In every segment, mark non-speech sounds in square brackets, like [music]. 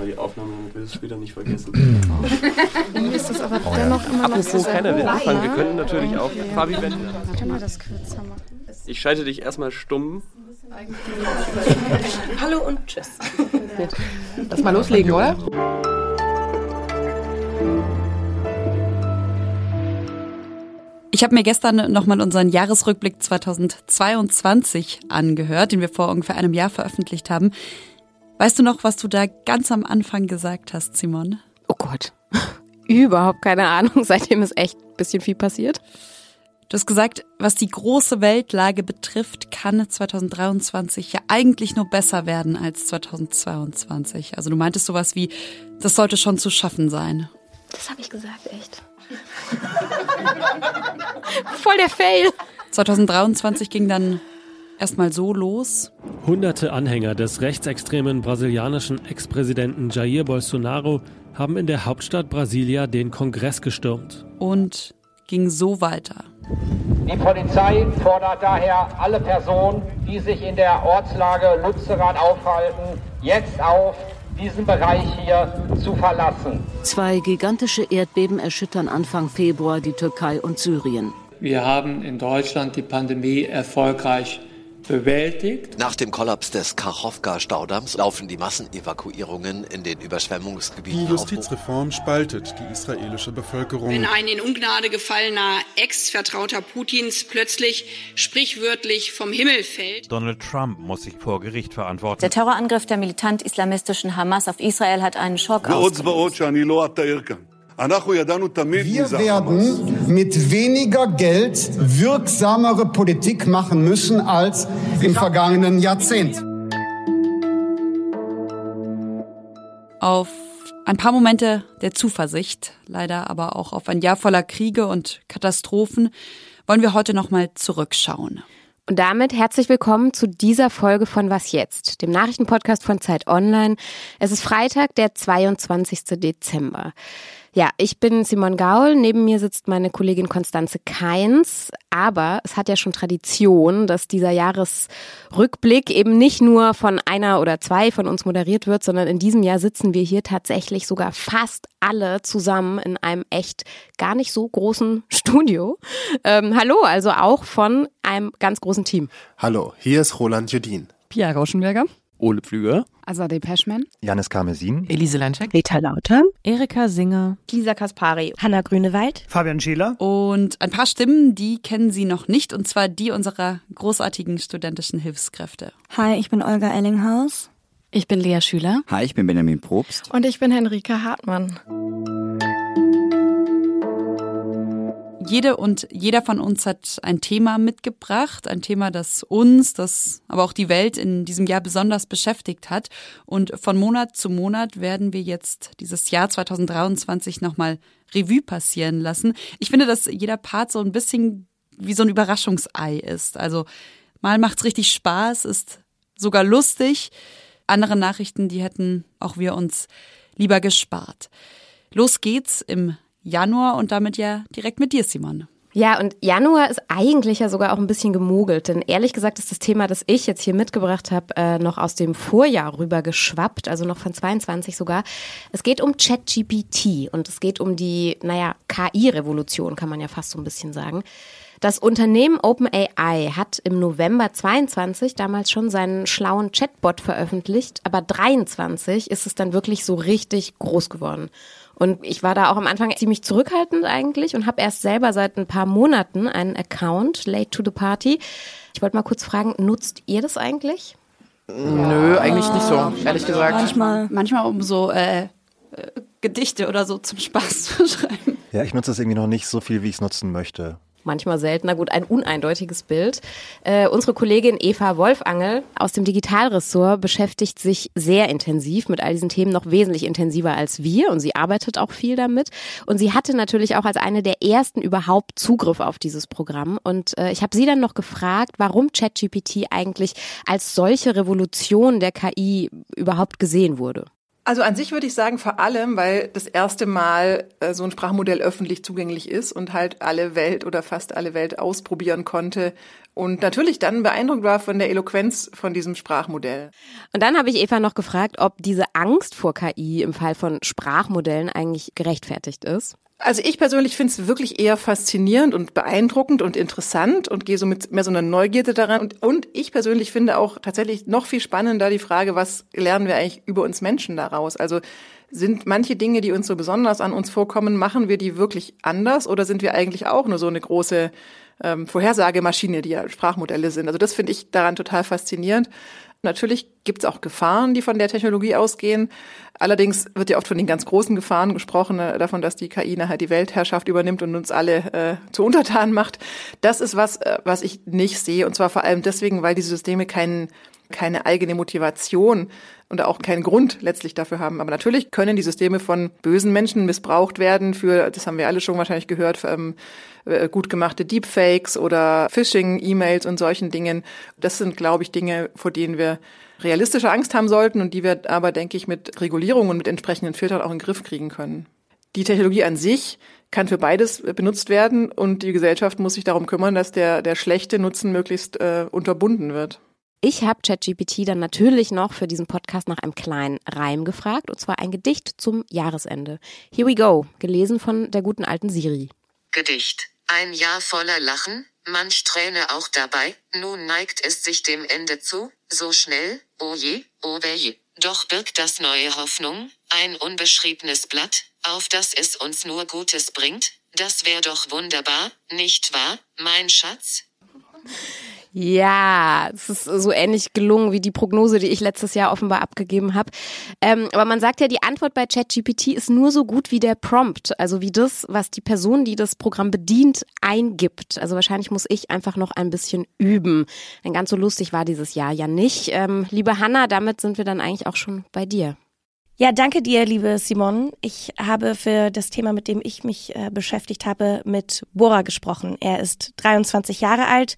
mal die Aufnahme, damit wir das später nicht vergessen. [clears throat] Irgendwie ist das aber oh, dennoch ja. immer noch Apropos, keiner will anfangen. Wir können natürlich auch, Fabi, wenn... Können wir das kürzer machen? Ich schalte dich erstmal stumm. Hallo und tschüss. Lass mal loslegen, oder? Ich habe mir gestern nochmal unseren Jahresrückblick 2022 angehört, den wir vor ungefähr einem Jahr veröffentlicht haben. Weißt du noch, was du da ganz am Anfang gesagt hast, Simon? Oh Gott. [laughs] Überhaupt keine Ahnung. Seitdem ist echt ein bisschen viel passiert. Du hast gesagt, was die große Weltlage betrifft, kann 2023 ja eigentlich nur besser werden als 2022. Also du meintest sowas wie, das sollte schon zu schaffen sein. Das habe ich gesagt, echt. [laughs] Voll der Fail. 2023 ging dann erstmal so los. Hunderte Anhänger des rechtsextremen brasilianischen Ex-Präsidenten Jair Bolsonaro haben in der Hauptstadt Brasilia den Kongress gestürmt. Und ging so weiter. Die Polizei fordert daher alle Personen, die sich in der Ortslage Lützerath aufhalten, jetzt auf, diesen Bereich hier zu verlassen. Zwei gigantische Erdbeben erschüttern Anfang Februar die Türkei und Syrien. Wir haben in Deutschland die Pandemie erfolgreich bewältigt. Nach dem Kollaps des Kachowka-Staudamms laufen die Massenevakuierungen in den Überschwemmungsgebieten. Die Justizreform spaltet die israelische Bevölkerung. Wenn ein in Ungnade gefallener Ex-Vertrauter Putins plötzlich sprichwörtlich vom Himmel fällt. Donald Trump muss sich vor Gericht verantworten. Der Terrorangriff der militant-islamistischen Hamas auf Israel hat einen Schock ausgelöst. Wir werden mit weniger Geld wirksamere Politik machen müssen als im vergangenen Jahrzehnt. Auf ein paar Momente der Zuversicht, leider aber auch auf ein Jahr voller Kriege und Katastrophen, wollen wir heute nochmal zurückschauen. Und damit herzlich willkommen zu dieser Folge von Was jetzt, dem Nachrichtenpodcast von Zeit Online. Es ist Freitag, der 22. Dezember. Ja, ich bin Simon Gaul. Neben mir sitzt meine Kollegin Konstanze Keins. Aber es hat ja schon Tradition, dass dieser Jahresrückblick eben nicht nur von einer oder zwei von uns moderiert wird, sondern in diesem Jahr sitzen wir hier tatsächlich sogar fast alle zusammen in einem echt gar nicht so großen [laughs] Studio. Ähm, hallo, also auch von einem ganz großen Team. Hallo, hier ist Roland Judin. Pia Rauschenberger. Ole Pflüger. Azadeh Peschman. Janis Karmesin. Elise Landcheck. Rita Lauter. Erika Singer. Lisa Kaspari. Hanna Grünewald. Fabian Scheler. Und ein paar Stimmen, die kennen Sie noch nicht, und zwar die unserer großartigen studentischen Hilfskräfte. Hi, ich bin Olga Ellinghaus. Ich bin Lea Schüler. Hi, ich bin Benjamin Probst. Und ich bin Henrike Hartmann. Jede und jeder von uns hat ein Thema mitgebracht, ein Thema, das uns, das aber auch die Welt in diesem Jahr besonders beschäftigt hat. Und von Monat zu Monat werden wir jetzt dieses Jahr 2023 nochmal Revue passieren lassen. Ich finde, dass jeder Part so ein bisschen wie so ein Überraschungsei ist. Also mal macht's richtig Spaß, ist sogar lustig. Andere Nachrichten, die hätten auch wir uns lieber gespart. Los geht's im Januar und damit ja direkt mit dir, Simon. Ja, und Januar ist eigentlich ja sogar auch ein bisschen gemogelt, denn ehrlich gesagt ist das Thema, das ich jetzt hier mitgebracht habe, äh, noch aus dem Vorjahr rüber geschwappt, also noch von 22 sogar. Es geht um ChatGPT und es geht um die, naja, KI-Revolution, kann man ja fast so ein bisschen sagen. Das Unternehmen OpenAI hat im November 22 damals schon seinen schlauen Chatbot veröffentlicht, aber 23 ist es dann wirklich so richtig groß geworden. Und ich war da auch am Anfang ziemlich zurückhaltend eigentlich und habe erst selber seit ein paar Monaten einen Account, Late to the Party. Ich wollte mal kurz fragen, nutzt ihr das eigentlich? Nö, eigentlich nicht so, ehrlich gesagt. Manchmal, manchmal um so äh, äh Gedichte oder so zum Spaß zu [laughs] schreiben. Ja, ich nutze das irgendwie noch nicht so viel, wie ich es nutzen möchte manchmal seltener, gut, ein uneindeutiges Bild. Äh, unsere Kollegin Eva Wolfangel aus dem Digitalressort beschäftigt sich sehr intensiv mit all diesen Themen, noch wesentlich intensiver als wir und sie arbeitet auch viel damit. Und sie hatte natürlich auch als eine der ersten überhaupt Zugriff auf dieses Programm. Und äh, ich habe sie dann noch gefragt, warum ChatGPT eigentlich als solche Revolution der KI überhaupt gesehen wurde. Also an sich würde ich sagen, vor allem, weil das erste Mal äh, so ein Sprachmodell öffentlich zugänglich ist und halt alle Welt oder fast alle Welt ausprobieren konnte, und natürlich dann beeindruckt war von der Eloquenz von diesem Sprachmodell. Und dann habe ich Eva noch gefragt, ob diese Angst vor KI im Fall von Sprachmodellen eigentlich gerechtfertigt ist. Also ich persönlich finde es wirklich eher faszinierend und beeindruckend und interessant und gehe so mit mehr so einer Neugierde daran. Und, und ich persönlich finde auch tatsächlich noch viel spannender die Frage, was lernen wir eigentlich über uns Menschen daraus? Also sind manche Dinge, die uns so besonders an uns vorkommen, machen wir die wirklich anders oder sind wir eigentlich auch nur so eine große ähm, Vorhersagemaschine, die ja Sprachmodelle sind? Also das finde ich daran total faszinierend. Natürlich gibt es auch Gefahren, die von der Technologie ausgehen. Allerdings wird ja oft von den ganz großen Gefahren gesprochen, äh, davon, dass die KI nachher die Weltherrschaft übernimmt und uns alle äh, zu Untertanen macht. Das ist was, äh, was ich nicht sehe. Und zwar vor allem deswegen, weil diese Systeme keinen keine eigene Motivation und auch keinen Grund letztlich dafür haben. Aber natürlich können die Systeme von bösen Menschen missbraucht werden für, das haben wir alle schon wahrscheinlich gehört, für, ähm, äh, gut gemachte Deepfakes oder Phishing-E-Mails und solchen Dingen. Das sind, glaube ich, Dinge, vor denen wir realistische Angst haben sollten und die wir aber, denke ich, mit Regulierung und mit entsprechenden Filtern auch in den Griff kriegen können. Die Technologie an sich kann für beides benutzt werden und die Gesellschaft muss sich darum kümmern, dass der, der schlechte Nutzen möglichst äh, unterbunden wird. Ich habe ChatGPT dann natürlich noch für diesen Podcast nach einem kleinen Reim gefragt, und zwar ein Gedicht zum Jahresende. Here we go, gelesen von der guten alten Siri. Gedicht. Ein Jahr voller Lachen, manch Träne auch dabei, nun neigt es sich dem Ende zu, so schnell, oh je, oh weh. Doch birgt das neue Hoffnung, ein unbeschriebenes Blatt, auf das es uns nur Gutes bringt, das wär doch wunderbar, nicht wahr, mein Schatz? Ja, es ist so ähnlich gelungen wie die Prognose, die ich letztes Jahr offenbar abgegeben habe. Ähm, aber man sagt ja, die Antwort bei ChatGPT ist nur so gut wie der Prompt, also wie das, was die Person, die das Programm bedient, eingibt. Also wahrscheinlich muss ich einfach noch ein bisschen üben. Denn ganz so lustig war dieses Jahr ja nicht. Ähm, liebe Hanna, damit sind wir dann eigentlich auch schon bei dir. Ja, danke dir, liebe Simon. Ich habe für das Thema, mit dem ich mich äh, beschäftigt habe, mit Bora gesprochen. Er ist 23 Jahre alt,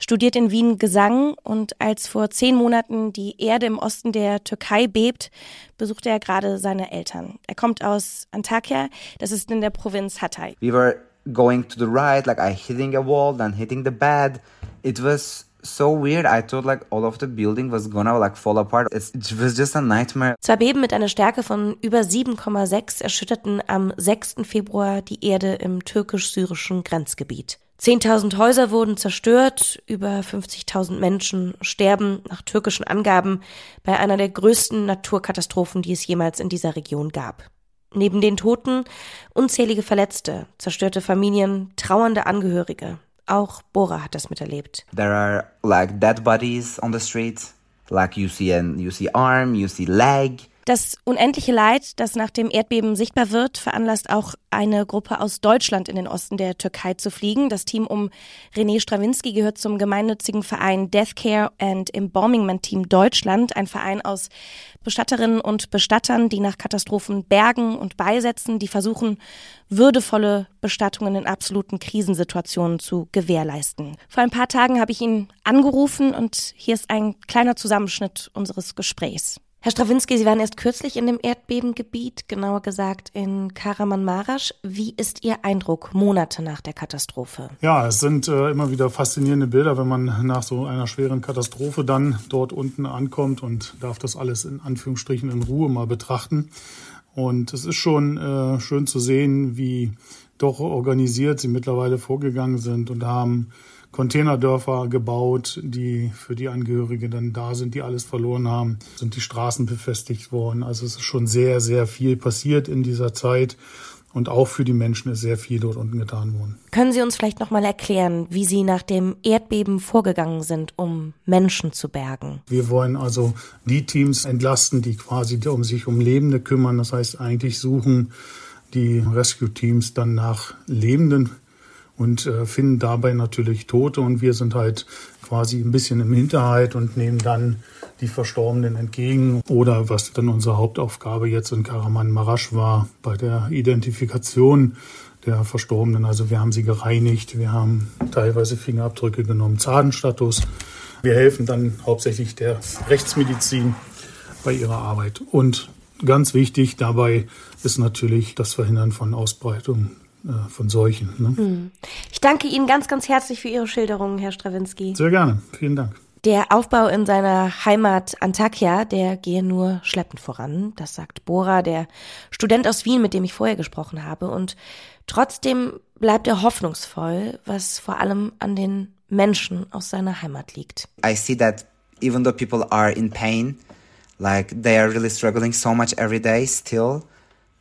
studiert in Wien Gesang und als vor zehn Monaten die Erde im Osten der Türkei bebt, besuchte er gerade seine Eltern. Er kommt aus Antakya, das ist in der Provinz Hatay. We were going to the right, like I hitting a wall, then hitting the bed. It was so weird. I thought like all of the building was gonna like fall apart. It's, it was just a nightmare. Zwei Beben mit einer Stärke von über 7,6 erschütterten am 6. Februar die Erde im türkisch-syrischen Grenzgebiet. 10.000 Häuser wurden zerstört, über 50.000 Menschen sterben nach türkischen Angaben bei einer der größten Naturkatastrophen, die es jemals in dieser Region gab. Neben den Toten unzählige Verletzte, zerstörte Familien, trauernde Angehörige, auch Bora hat das miterlebt. There are like dead bodies on the street, like you see an you see arm, you see leg. Das unendliche Leid, das nach dem Erdbeben sichtbar wird, veranlasst auch eine Gruppe aus Deutschland in den Osten der Türkei zu fliegen. Das Team um René Strawinski gehört zum gemeinnützigen Verein Deathcare and Embalming Team Deutschland, ein Verein aus Bestatterinnen und Bestattern, die nach Katastrophen bergen und beisetzen, die versuchen, würdevolle Bestattungen in absoluten Krisensituationen zu gewährleisten. Vor ein paar Tagen habe ich ihn angerufen und hier ist ein kleiner Zusammenschnitt unseres Gesprächs. Herr Strawinski, Sie waren erst kürzlich in dem Erdbebengebiet, genauer gesagt in Karaman-Marasch. Wie ist Ihr Eindruck Monate nach der Katastrophe? Ja, es sind äh, immer wieder faszinierende Bilder, wenn man nach so einer schweren Katastrophe dann dort unten ankommt und darf das alles in Anführungsstrichen in Ruhe mal betrachten. Und es ist schon äh, schön zu sehen, wie doch organisiert sie mittlerweile vorgegangen sind und haben Containerdörfer gebaut, die für die Angehörige dann da sind, die alles verloren haben, sind die Straßen befestigt worden. Also es ist schon sehr, sehr viel passiert in dieser Zeit. Und auch für die Menschen ist sehr viel dort unten getan worden. Können Sie uns vielleicht nochmal erklären, wie Sie nach dem Erdbeben vorgegangen sind, um Menschen zu bergen? Wir wollen also die Teams entlasten, die quasi um sich um Lebende kümmern. Das heißt, eigentlich suchen die Rescue-Teams dann nach Lebenden und äh, finden dabei natürlich Tote und wir sind halt quasi ein bisschen im Hinterhalt und nehmen dann die Verstorbenen entgegen oder was dann unsere Hauptaufgabe jetzt in Karaman Marasch war bei der Identifikation der Verstorbenen. Also wir haben sie gereinigt, wir haben teilweise Fingerabdrücke genommen, Zahnstatus. Wir helfen dann hauptsächlich der Rechtsmedizin bei ihrer Arbeit. Und ganz wichtig dabei ist natürlich das Verhindern von Ausbreitung von Seuchen. Ne? Hm. Ich danke Ihnen ganz, ganz herzlich für Ihre Schilderungen, Herr Strawinski. Sehr gerne, vielen Dank. Der Aufbau in seiner Heimat Antakya, der gehe nur schleppend voran. Das sagt Bora, der Student aus Wien, mit dem ich vorher gesprochen habe. Und trotzdem bleibt er hoffnungsvoll, was vor allem an den Menschen aus seiner Heimat liegt. I see that even though people are in pain, like they are really struggling so much every day still,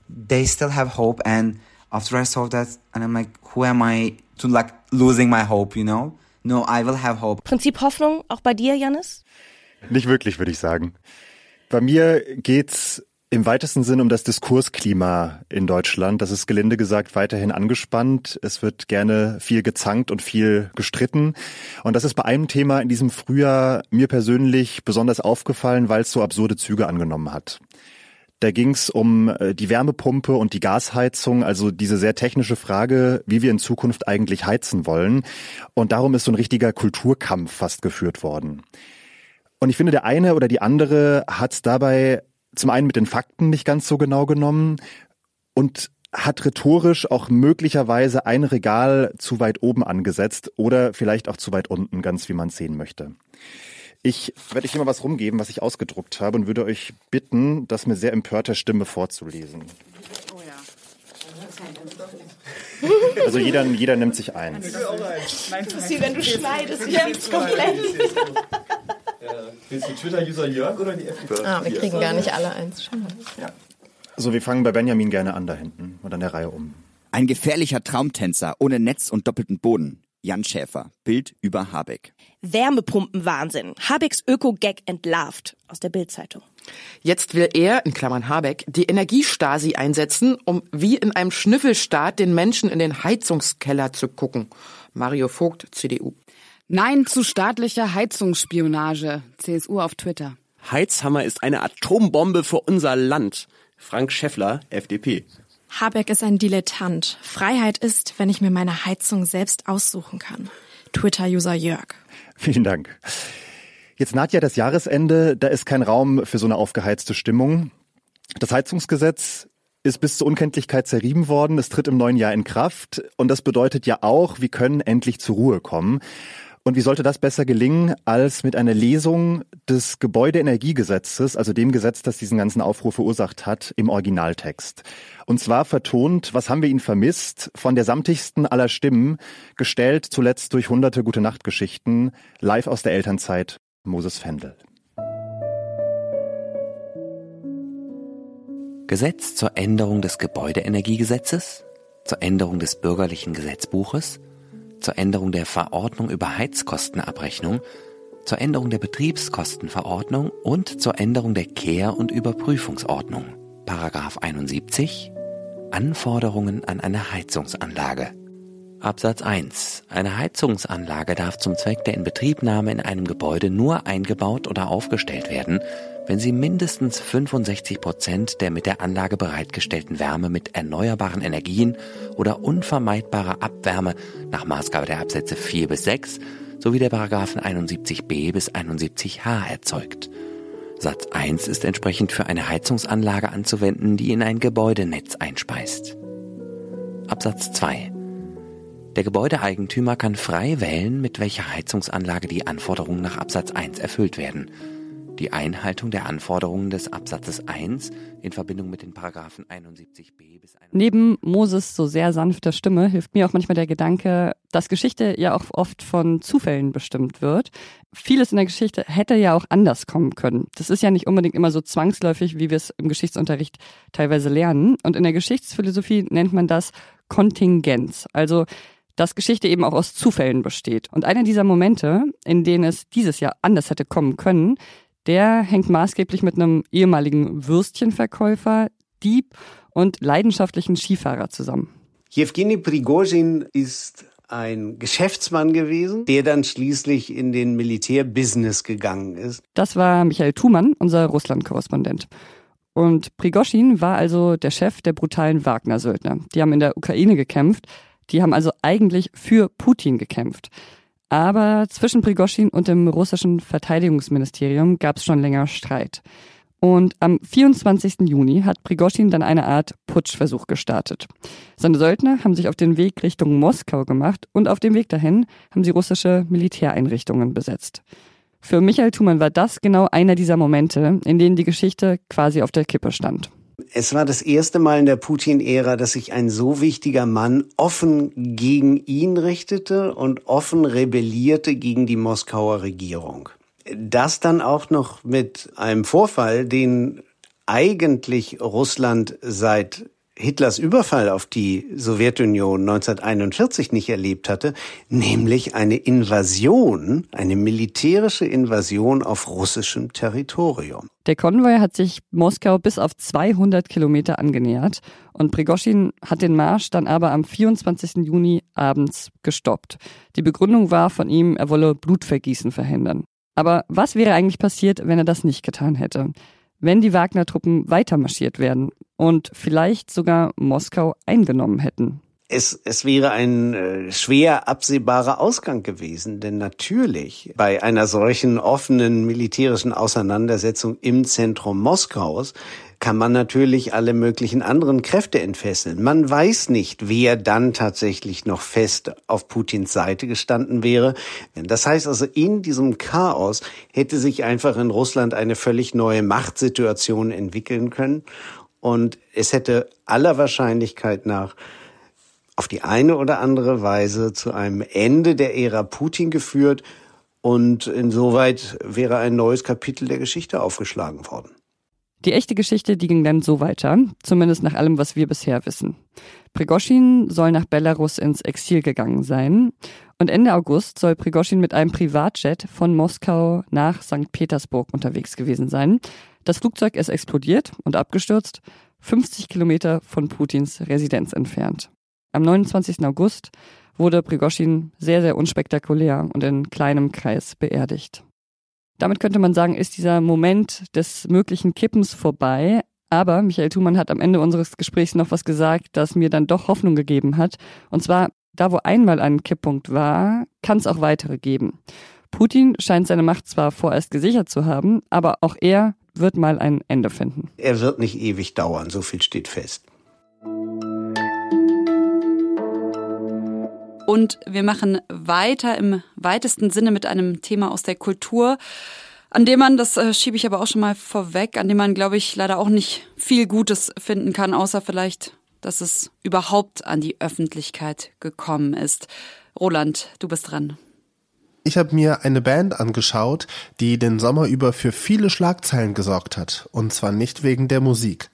they still have hope and after I saw that and I'm like, who am I to like losing my hope, you know? No, I will have hope. Prinzip Hoffnung auch bei dir, Janis? Nicht wirklich, würde ich sagen. Bei mir geht's im weitesten Sinn um das Diskursklima in Deutschland. Das ist gelinde gesagt weiterhin angespannt. Es wird gerne viel gezankt und viel gestritten. Und das ist bei einem Thema in diesem Frühjahr mir persönlich besonders aufgefallen, weil es so absurde Züge angenommen hat. Da ging es um äh, die Wärmepumpe und die Gasheizung, also diese sehr technische Frage, wie wir in Zukunft eigentlich heizen wollen. Und darum ist so ein richtiger Kulturkampf fast geführt worden. Und ich finde, der eine oder die andere hat dabei zum einen mit den Fakten nicht ganz so genau genommen und hat rhetorisch auch möglicherweise ein Regal zu weit oben angesetzt oder vielleicht auch zu weit unten, ganz wie man sehen möchte. Ich werde euch immer was rumgeben, was ich ausgedruckt habe und würde euch bitten, das mit sehr empörter Stimme vorzulesen. Oh ja. Also jeder, jeder nimmt sich eins. Sie, wenn du schneidest, ich hab's komplett. Willst du Twitter-User Jörg oder die FDP? Ah, wir kriegen gar nicht alle eins. Schon mal. Ja. So, wir fangen bei Benjamin gerne an da hinten und an der Reihe um. Ein gefährlicher Traumtänzer ohne Netz und doppelten Boden. Jan Schäfer, Bild über Habeck. Wärmepumpenwahnsinn. Habecks Öko-Gag entlarvt aus der Bildzeitung. Jetzt will er, in Klammern Habeck, die Energiestasi einsetzen, um wie in einem Schnüffelstaat den Menschen in den Heizungskeller zu gucken. Mario Vogt, CDU. Nein zu staatlicher Heizungsspionage. CSU auf Twitter. Heizhammer ist eine Atombombe für unser Land. Frank Schäffler, FDP. Habeck ist ein Dilettant. Freiheit ist, wenn ich mir meine Heizung selbst aussuchen kann. Twitter-User Jörg. Vielen Dank. Jetzt naht ja das Jahresende, da ist kein Raum für so eine aufgeheizte Stimmung. Das Heizungsgesetz ist bis zur Unkenntlichkeit zerrieben worden. Es tritt im neuen Jahr in Kraft. Und das bedeutet ja auch, wir können endlich zur Ruhe kommen. Und wie sollte das besser gelingen als mit einer Lesung des Gebäudeenergiegesetzes, also dem Gesetz, das diesen ganzen Aufruhr verursacht hat, im Originaltext? Und zwar vertont, was haben wir ihn vermisst, von der samtigsten aller Stimmen, gestellt zuletzt durch hunderte gute Nachtgeschichten, live aus der Elternzeit, Moses Fendel. Gesetz zur Änderung des Gebäudeenergiegesetzes, zur Änderung des bürgerlichen Gesetzbuches, zur Änderung der Verordnung über Heizkostenabrechnung, zur Änderung der Betriebskostenverordnung und zur Änderung der Kehr- und Überprüfungsordnung. Paragraph 71 Anforderungen an eine Heizungsanlage. Absatz 1. Eine Heizungsanlage darf zum Zweck der Inbetriebnahme in einem Gebäude nur eingebaut oder aufgestellt werden, wenn sie mindestens 65 Prozent der mit der Anlage bereitgestellten Wärme mit erneuerbaren Energien oder unvermeidbarer Abwärme nach Maßgabe der Absätze 4 bis 6 sowie der Paragraphen 71b bis 71h erzeugt. Satz 1 ist entsprechend für eine Heizungsanlage anzuwenden, die in ein Gebäudenetz einspeist. Absatz 2. Der Gebäudeeigentümer kann frei wählen, mit welcher Heizungsanlage die Anforderungen nach Absatz 1 erfüllt werden die Einhaltung der Anforderungen des Absatzes 1 in Verbindung mit den Paragraphen 71b bis 71. Neben Moses so sehr sanfter Stimme hilft mir auch manchmal der Gedanke, dass Geschichte ja auch oft von Zufällen bestimmt wird. Vieles in der Geschichte hätte ja auch anders kommen können. Das ist ja nicht unbedingt immer so zwangsläufig, wie wir es im Geschichtsunterricht teilweise lernen. Und in der Geschichtsphilosophie nennt man das Kontingenz. Also dass Geschichte eben auch aus Zufällen besteht. Und einer dieser Momente, in denen es dieses Jahr anders hätte kommen können, der hängt maßgeblich mit einem ehemaligen Würstchenverkäufer, Dieb und leidenschaftlichen Skifahrer zusammen. Jewgeni Prigozhin ist ein Geschäftsmann gewesen, der dann schließlich in den Militärbusiness gegangen ist. Das war Michael Thumann, unser Russland-Korrespondent. Und Prigozhin war also der Chef der brutalen Wagner-Söldner. Die haben in der Ukraine gekämpft. Die haben also eigentlich für Putin gekämpft. Aber zwischen Prigoschin und dem russischen Verteidigungsministerium gab es schon länger Streit. Und am 24. Juni hat Prigoschin dann eine Art Putschversuch gestartet. Seine Söldner haben sich auf den Weg Richtung Moskau gemacht und auf dem Weg dahin haben sie russische Militäreinrichtungen besetzt. Für Michael Thumann war das genau einer dieser Momente, in denen die Geschichte quasi auf der Kippe stand. Es war das erste Mal in der Putin-Ära, dass sich ein so wichtiger Mann offen gegen ihn richtete und offen rebellierte gegen die Moskauer Regierung. Das dann auch noch mit einem Vorfall, den eigentlich Russland seit Hitlers Überfall auf die Sowjetunion 1941 nicht erlebt hatte, nämlich eine Invasion, eine militärische Invasion auf russischem Territorium. Der Konvoi hat sich Moskau bis auf 200 Kilometer angenähert und Prigoschin hat den Marsch dann aber am 24. Juni abends gestoppt. Die Begründung war von ihm, er wolle Blutvergießen verhindern. Aber was wäre eigentlich passiert, wenn er das nicht getan hätte? Wenn die Wagner-Truppen weitermarschiert werden und vielleicht sogar Moskau eingenommen hätten? Es, es wäre ein äh, schwer absehbarer Ausgang gewesen, denn natürlich bei einer solchen offenen militärischen Auseinandersetzung im Zentrum Moskaus kann man natürlich alle möglichen anderen Kräfte entfesseln. Man weiß nicht, wer dann tatsächlich noch fest auf Putins Seite gestanden wäre. Das heißt also, in diesem Chaos hätte sich einfach in Russland eine völlig neue Machtsituation entwickeln können. Und es hätte aller Wahrscheinlichkeit nach auf die eine oder andere Weise zu einem Ende der Ära Putin geführt. Und insoweit wäre ein neues Kapitel der Geschichte aufgeschlagen worden. Die echte Geschichte, die ging dann so weiter, zumindest nach allem, was wir bisher wissen. Prigoschin soll nach Belarus ins Exil gegangen sein und Ende August soll Prigoschin mit einem Privatjet von Moskau nach St. Petersburg unterwegs gewesen sein. Das Flugzeug ist explodiert und abgestürzt, 50 Kilometer von Putins Residenz entfernt. Am 29. August wurde Prigoschin sehr, sehr unspektakulär und in kleinem Kreis beerdigt. Damit könnte man sagen, ist dieser Moment des möglichen Kippens vorbei. Aber Michael Thumann hat am Ende unseres Gesprächs noch was gesagt, das mir dann doch Hoffnung gegeben hat. Und zwar, da wo einmal ein Kipppunkt war, kann es auch weitere geben. Putin scheint seine Macht zwar vorerst gesichert zu haben, aber auch er wird mal ein Ende finden. Er wird nicht ewig dauern, so viel steht fest. Und wir machen weiter im weitesten Sinne mit einem Thema aus der Kultur, an dem man, das äh, schiebe ich aber auch schon mal vorweg, an dem man, glaube ich, leider auch nicht viel Gutes finden kann, außer vielleicht, dass es überhaupt an die Öffentlichkeit gekommen ist. Roland, du bist dran. Ich habe mir eine Band angeschaut, die den Sommer über für viele Schlagzeilen gesorgt hat. Und zwar nicht wegen der Musik.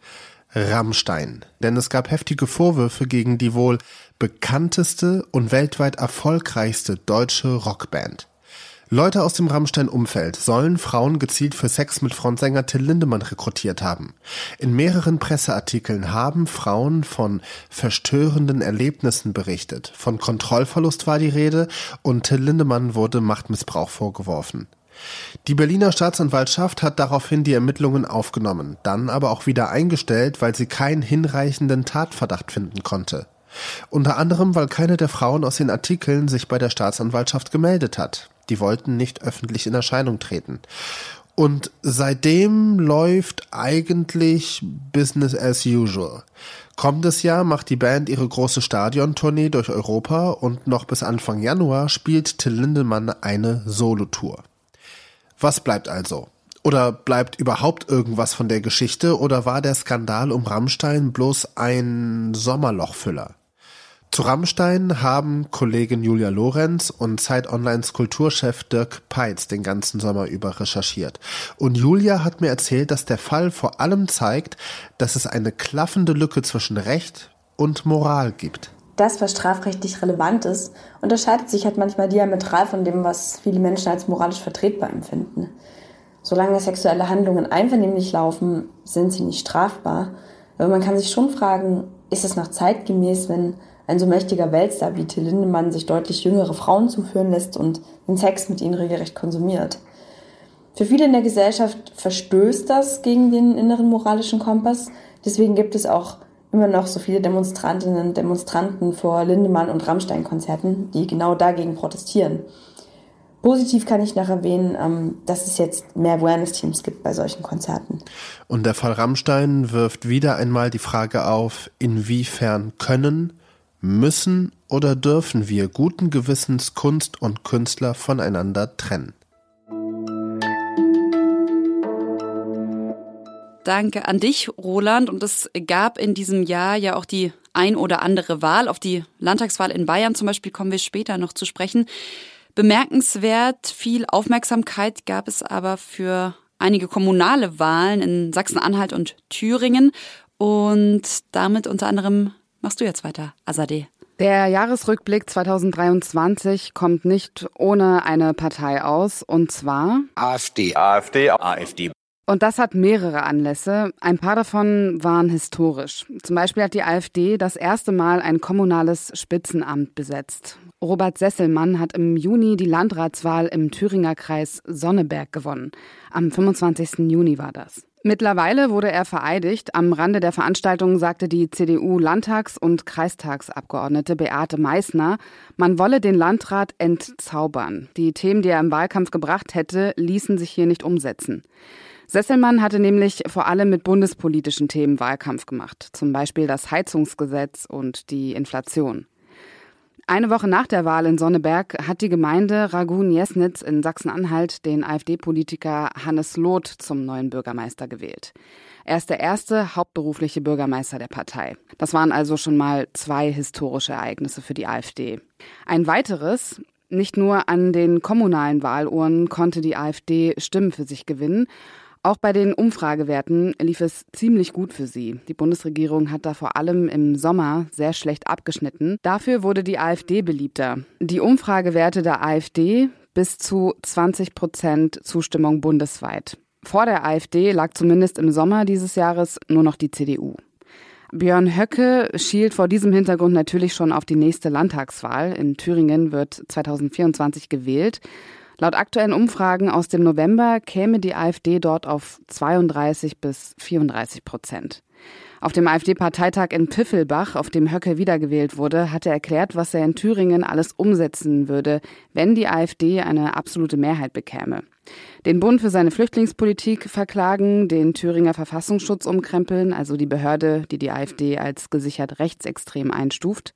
Rammstein. Denn es gab heftige Vorwürfe gegen die wohl bekannteste und weltweit erfolgreichste deutsche Rockband. Leute aus dem Rammstein-Umfeld sollen Frauen gezielt für Sex mit Frontsänger Till Lindemann rekrutiert haben. In mehreren Presseartikeln haben Frauen von verstörenden Erlebnissen berichtet. Von Kontrollverlust war die Rede und Till Lindemann wurde Machtmissbrauch vorgeworfen. Die Berliner Staatsanwaltschaft hat daraufhin die Ermittlungen aufgenommen, dann aber auch wieder eingestellt, weil sie keinen hinreichenden Tatverdacht finden konnte. Unter anderem, weil keine der Frauen aus den Artikeln sich bei der Staatsanwaltschaft gemeldet hat. Die wollten nicht öffentlich in Erscheinung treten. Und seitdem läuft eigentlich Business as usual. Kommendes Jahr macht die Band ihre große Stadiontournee durch Europa und noch bis Anfang Januar spielt Till Lindemann eine Solotour. Was bleibt also? Oder bleibt überhaupt irgendwas von der Geschichte oder war der Skandal um Rammstein bloß ein Sommerlochfüller? Zu Rammstein haben Kollegin Julia Lorenz und Zeit Onlines Kulturchef Dirk Peitz den ganzen Sommer über recherchiert. Und Julia hat mir erzählt, dass der Fall vor allem zeigt, dass es eine klaffende Lücke zwischen Recht und Moral gibt. Das, was strafrechtlich relevant ist, unterscheidet sich halt manchmal diametral von dem, was viele Menschen als moralisch vertretbar empfinden. Solange sexuelle Handlungen einvernehmlich laufen, sind sie nicht strafbar. Aber man kann sich schon fragen, ist es noch zeitgemäß, wenn ein so mächtiger Weltstar wie Till Lindemann sich deutlich jüngere Frauen zuführen lässt und den Sex mit ihnen regelrecht konsumiert. Für viele in der Gesellschaft verstößt das gegen den inneren moralischen Kompass. Deswegen gibt es auch immer noch so viele Demonstrantinnen und Demonstranten vor Lindemann und Rammstein-Konzerten, die genau dagegen protestieren. Positiv kann ich noch erwähnen, ähm, dass es jetzt mehr Awareness-Teams gibt bei solchen Konzerten. Und der Fall Rammstein wirft wieder einmal die Frage auf, inwiefern können, müssen oder dürfen wir guten Gewissens Kunst und Künstler voneinander trennen. Danke an dich, Roland. Und es gab in diesem Jahr ja auch die ein oder andere Wahl. Auf die Landtagswahl in Bayern zum Beispiel kommen wir später noch zu sprechen. Bemerkenswert viel Aufmerksamkeit gab es aber für einige kommunale Wahlen in Sachsen-Anhalt und Thüringen. Und damit unter anderem machst du jetzt weiter, Azadeh. Der Jahresrückblick 2023 kommt nicht ohne eine Partei aus, und zwar AfD. AfD. AfD. Und das hat mehrere Anlässe. Ein paar davon waren historisch. Zum Beispiel hat die AfD das erste Mal ein kommunales Spitzenamt besetzt. Robert Sesselmann hat im Juni die Landratswahl im Thüringer Kreis Sonneberg gewonnen. Am 25. Juni war das. Mittlerweile wurde er vereidigt. Am Rande der Veranstaltung sagte die CDU-Landtags- und Kreistagsabgeordnete Beate Meissner, man wolle den Landrat entzaubern. Die Themen, die er im Wahlkampf gebracht hätte, ließen sich hier nicht umsetzen. Sesselmann hatte nämlich vor allem mit bundespolitischen Themen Wahlkampf gemacht, zum Beispiel das Heizungsgesetz und die Inflation. Eine Woche nach der Wahl in Sonneberg hat die Gemeinde Ragun-Jesnitz in Sachsen-Anhalt den AfD-Politiker Hannes Loth zum neuen Bürgermeister gewählt. Er ist der erste hauptberufliche Bürgermeister der Partei. Das waren also schon mal zwei historische Ereignisse für die AfD. Ein weiteres, nicht nur an den kommunalen Wahlurnen konnte die AfD Stimmen für sich gewinnen, auch bei den Umfragewerten lief es ziemlich gut für sie. Die Bundesregierung hat da vor allem im Sommer sehr schlecht abgeschnitten. Dafür wurde die AfD beliebter. Die Umfragewerte der AfD bis zu 20 Prozent Zustimmung bundesweit. Vor der AfD lag zumindest im Sommer dieses Jahres nur noch die CDU. Björn Höcke schielt vor diesem Hintergrund natürlich schon auf die nächste Landtagswahl. In Thüringen wird 2024 gewählt. Laut aktuellen Umfragen aus dem November käme die AfD dort auf 32 bis 34 Prozent. Auf dem AfD-Parteitag in Piffelbach, auf dem Höcke wiedergewählt wurde, hat er erklärt, was er in Thüringen alles umsetzen würde, wenn die AfD eine absolute Mehrheit bekäme. Den Bund für seine Flüchtlingspolitik verklagen, den Thüringer Verfassungsschutz umkrempeln, also die Behörde, die die AfD als gesichert rechtsextrem einstuft.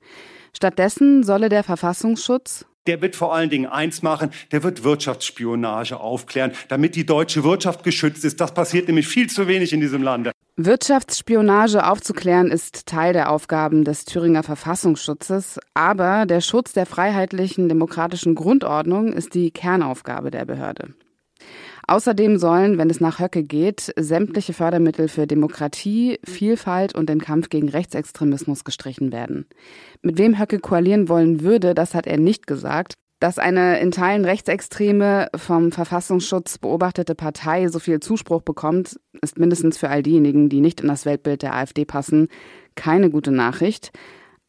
Stattdessen solle der Verfassungsschutz, der wird vor allen Dingen eins machen, der wird Wirtschaftsspionage aufklären, damit die deutsche Wirtschaft geschützt ist. Das passiert nämlich viel zu wenig in diesem Lande. Wirtschaftsspionage aufzuklären ist Teil der Aufgaben des Thüringer Verfassungsschutzes, aber der Schutz der freiheitlichen demokratischen Grundordnung ist die Kernaufgabe der Behörde. Außerdem sollen, wenn es nach Höcke geht, sämtliche Fördermittel für Demokratie, Vielfalt und den Kampf gegen Rechtsextremismus gestrichen werden. Mit wem Höcke koalieren wollen würde, das hat er nicht gesagt. Dass eine in Teilen rechtsextreme, vom Verfassungsschutz beobachtete Partei so viel Zuspruch bekommt, ist mindestens für all diejenigen, die nicht in das Weltbild der AfD passen, keine gute Nachricht.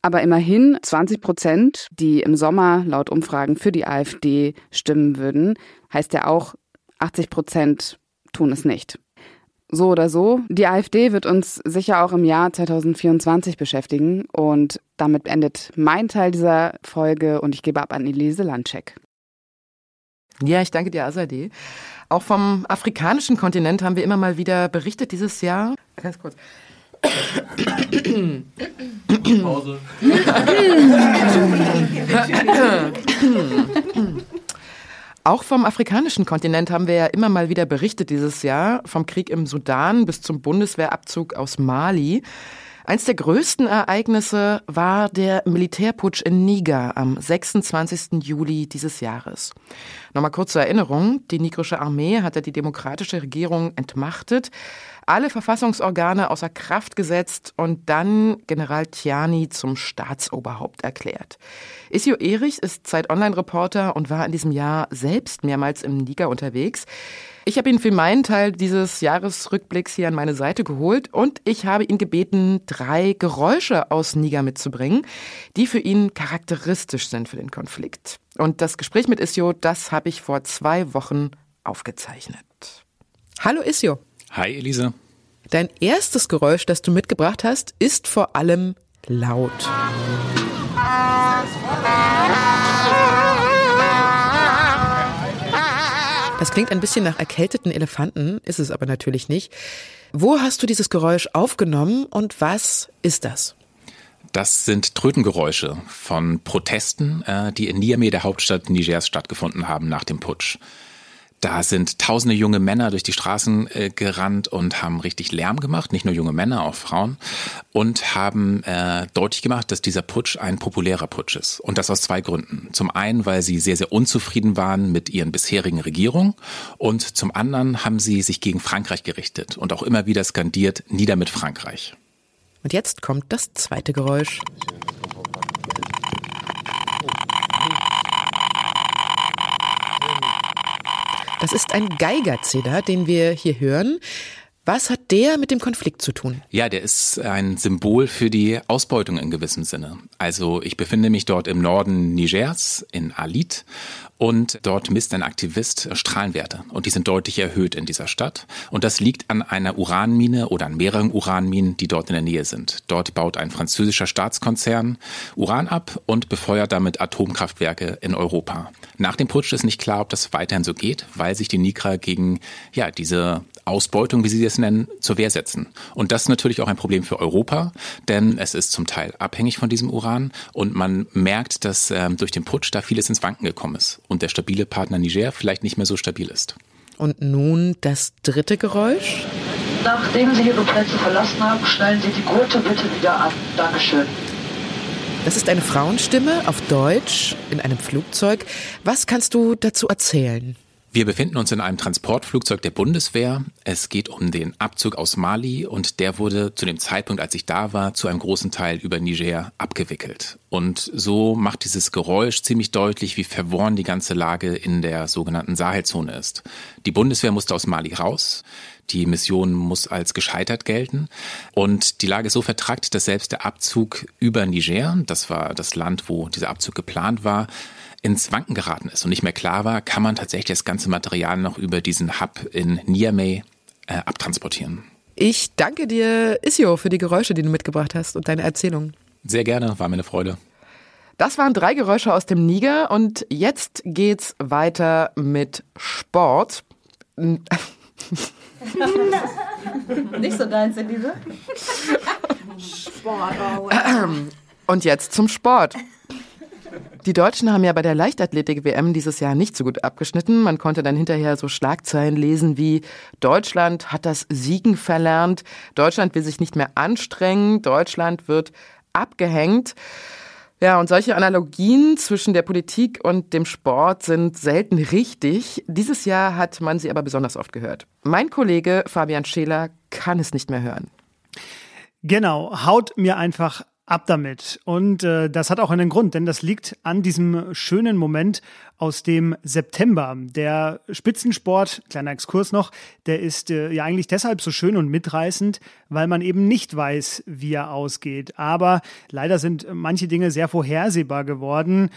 Aber immerhin 20 Prozent, die im Sommer laut Umfragen für die AfD stimmen würden, heißt ja auch, 80 Prozent tun es nicht. So oder so, die AfD wird uns sicher auch im Jahr 2024 beschäftigen und damit endet mein Teil dieser Folge und ich gebe ab an Elise Landcheck. Ja, ich danke dir, Azadeh. Auch vom afrikanischen Kontinent haben wir immer mal wieder berichtet dieses Jahr. Ganz kurz. Pause. [laughs] [laughs] [laughs] Auch vom afrikanischen Kontinent haben wir ja immer mal wieder berichtet dieses Jahr, vom Krieg im Sudan bis zum Bundeswehrabzug aus Mali. Eins der größten Ereignisse war der Militärputsch in Niger am 26. Juli dieses Jahres. Nochmal kurz zur Erinnerung, die nigrische Armee hatte die demokratische Regierung entmachtet, alle Verfassungsorgane außer Kraft gesetzt und dann General Tiani zum Staatsoberhaupt erklärt. Isio Erich ist Zeit Online-Reporter und war in diesem Jahr selbst mehrmals im Niger unterwegs. Ich habe ihn für meinen Teil dieses Jahresrückblicks hier an meine Seite geholt und ich habe ihn gebeten, drei Geräusche aus Niger mitzubringen, die für ihn charakteristisch sind für den Konflikt. Und das Gespräch mit Isio, das habe ich vor zwei Wochen aufgezeichnet. Hallo Isio. Hi Elisa. Dein erstes Geräusch, das du mitgebracht hast, ist vor allem laut. Das klingt ein bisschen nach erkälteten Elefanten, ist es aber natürlich nicht. Wo hast du dieses Geräusch aufgenommen und was ist das? Das sind Trötengeräusche von Protesten, äh, die in Niamey, der Hauptstadt Nigers, stattgefunden haben nach dem Putsch. Da sind tausende junge Männer durch die Straßen äh, gerannt und haben richtig Lärm gemacht, nicht nur junge Männer, auch Frauen, und haben äh, deutlich gemacht, dass dieser Putsch ein populärer Putsch ist. Und das aus zwei Gründen. Zum einen, weil sie sehr, sehr unzufrieden waren mit ihren bisherigen Regierungen und zum anderen haben sie sich gegen Frankreich gerichtet und auch immer wieder skandiert, nieder mit Frankreich. Und jetzt kommt das zweite Geräusch. Das ist ein Geigerzähler, den wir hier hören. Was hat der mit dem Konflikt zu tun? Ja, der ist ein Symbol für die Ausbeutung in gewissem Sinne. Also ich befinde mich dort im Norden Nigers, in Alit, und dort misst ein Aktivist Strahlenwerte und die sind deutlich erhöht in dieser Stadt. Und das liegt an einer Uranmine oder an mehreren Uranminen, die dort in der Nähe sind. Dort baut ein französischer Staatskonzern Uran ab und befeuert damit Atomkraftwerke in Europa. Nach dem Putsch ist nicht klar, ob das weiterhin so geht, weil sich die Nigra gegen ja, diese Ausbeutung, wie Sie es nennen, zur Wehr setzen. Und das ist natürlich auch ein Problem für Europa, denn es ist zum Teil abhängig von diesem Uran und man merkt, dass ähm, durch den Putsch da vieles ins Wanken gekommen ist und der stabile Partner Niger vielleicht nicht mehr so stabil ist. Und nun das dritte Geräusch. Nachdem Sie Ihre Plätze verlassen haben, schnallen Sie die Gurte bitte wieder an. Dankeschön. Das ist eine Frauenstimme auf Deutsch in einem Flugzeug. Was kannst du dazu erzählen? Wir befinden uns in einem Transportflugzeug der Bundeswehr. Es geht um den Abzug aus Mali und der wurde zu dem Zeitpunkt, als ich da war, zu einem großen Teil über Niger abgewickelt. Und so macht dieses Geräusch ziemlich deutlich, wie verworren die ganze Lage in der sogenannten Sahelzone ist. Die Bundeswehr musste aus Mali raus. Die Mission muss als gescheitert gelten. Und die Lage ist so vertrackt, dass selbst der Abzug über Niger, das war das Land, wo dieser Abzug geplant war, ins Wanken geraten ist und nicht mehr klar war, kann man tatsächlich das ganze Material noch über diesen Hub in Niamey äh, abtransportieren. Ich danke dir, Isio, für die Geräusche, die du mitgebracht hast und deine Erzählung. Sehr gerne, war mir eine Freude. Das waren drei Geräusche aus dem Niger und jetzt geht's weiter mit Sport. [laughs] Nicht so deins, Elise. Sport. Oh, Und jetzt zum Sport. Die Deutschen haben ja bei der Leichtathletik-WM dieses Jahr nicht so gut abgeschnitten. Man konnte dann hinterher so Schlagzeilen lesen wie Deutschland hat das Siegen verlernt, Deutschland will sich nicht mehr anstrengen, Deutschland wird abgehängt. Ja, und solche Analogien zwischen der Politik und dem Sport sind selten richtig. Dieses Jahr hat man sie aber besonders oft gehört. Mein Kollege Fabian Scheler kann es nicht mehr hören. Genau, haut mir einfach ab damit. Und äh, das hat auch einen Grund, denn das liegt an diesem schönen Moment aus dem September. Der Spitzensport, kleiner Exkurs noch, der ist äh, ja eigentlich deshalb so schön und mitreißend, weil man eben nicht weiß, wie er ausgeht. Aber leider sind manche Dinge sehr vorhersehbar geworden.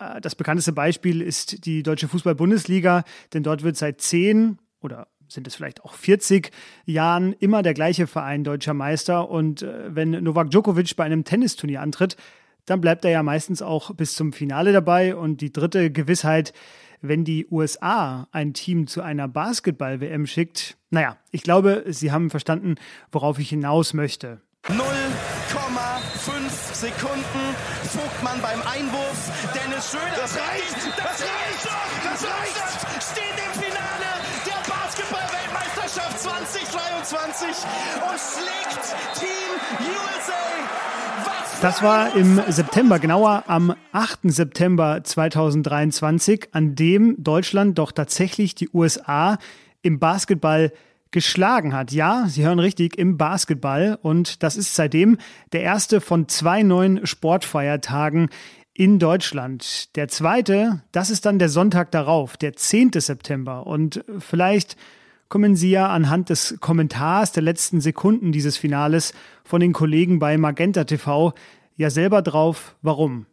Äh, das bekannteste Beispiel ist die Deutsche Fußball-Bundesliga, denn dort wird seit zehn oder sind es vielleicht auch 40 Jahren immer der gleiche Verein deutscher Meister. Und äh, wenn Novak Djokovic bei einem Tennisturnier antritt, dann bleibt er ja meistens auch bis zum Finale dabei. Und die dritte Gewissheit, wenn die USA ein Team zu einer Basketball-WM schickt, naja, ich glaube, Sie haben verstanden, worauf ich hinaus möchte. 0,5 Sekunden Vogtmann beim Einwurf. Dennis Schröder. Das reicht! Das reicht! Das reicht! Finale der Basketball-Weltmeisterschaft 2023 und schlägt Team USA. Das war im September, genauer am 8. September 2023, an dem Deutschland doch tatsächlich die USA im Basketball geschlagen hat. Ja, Sie hören richtig, im Basketball. Und das ist seitdem der erste von zwei neuen Sportfeiertagen in Deutschland. Der zweite, das ist dann der Sonntag darauf, der 10. September. Und vielleicht kommen Sie ja anhand des Kommentars der letzten Sekunden dieses Finales von den Kollegen bei Magenta TV ja selber drauf, warum.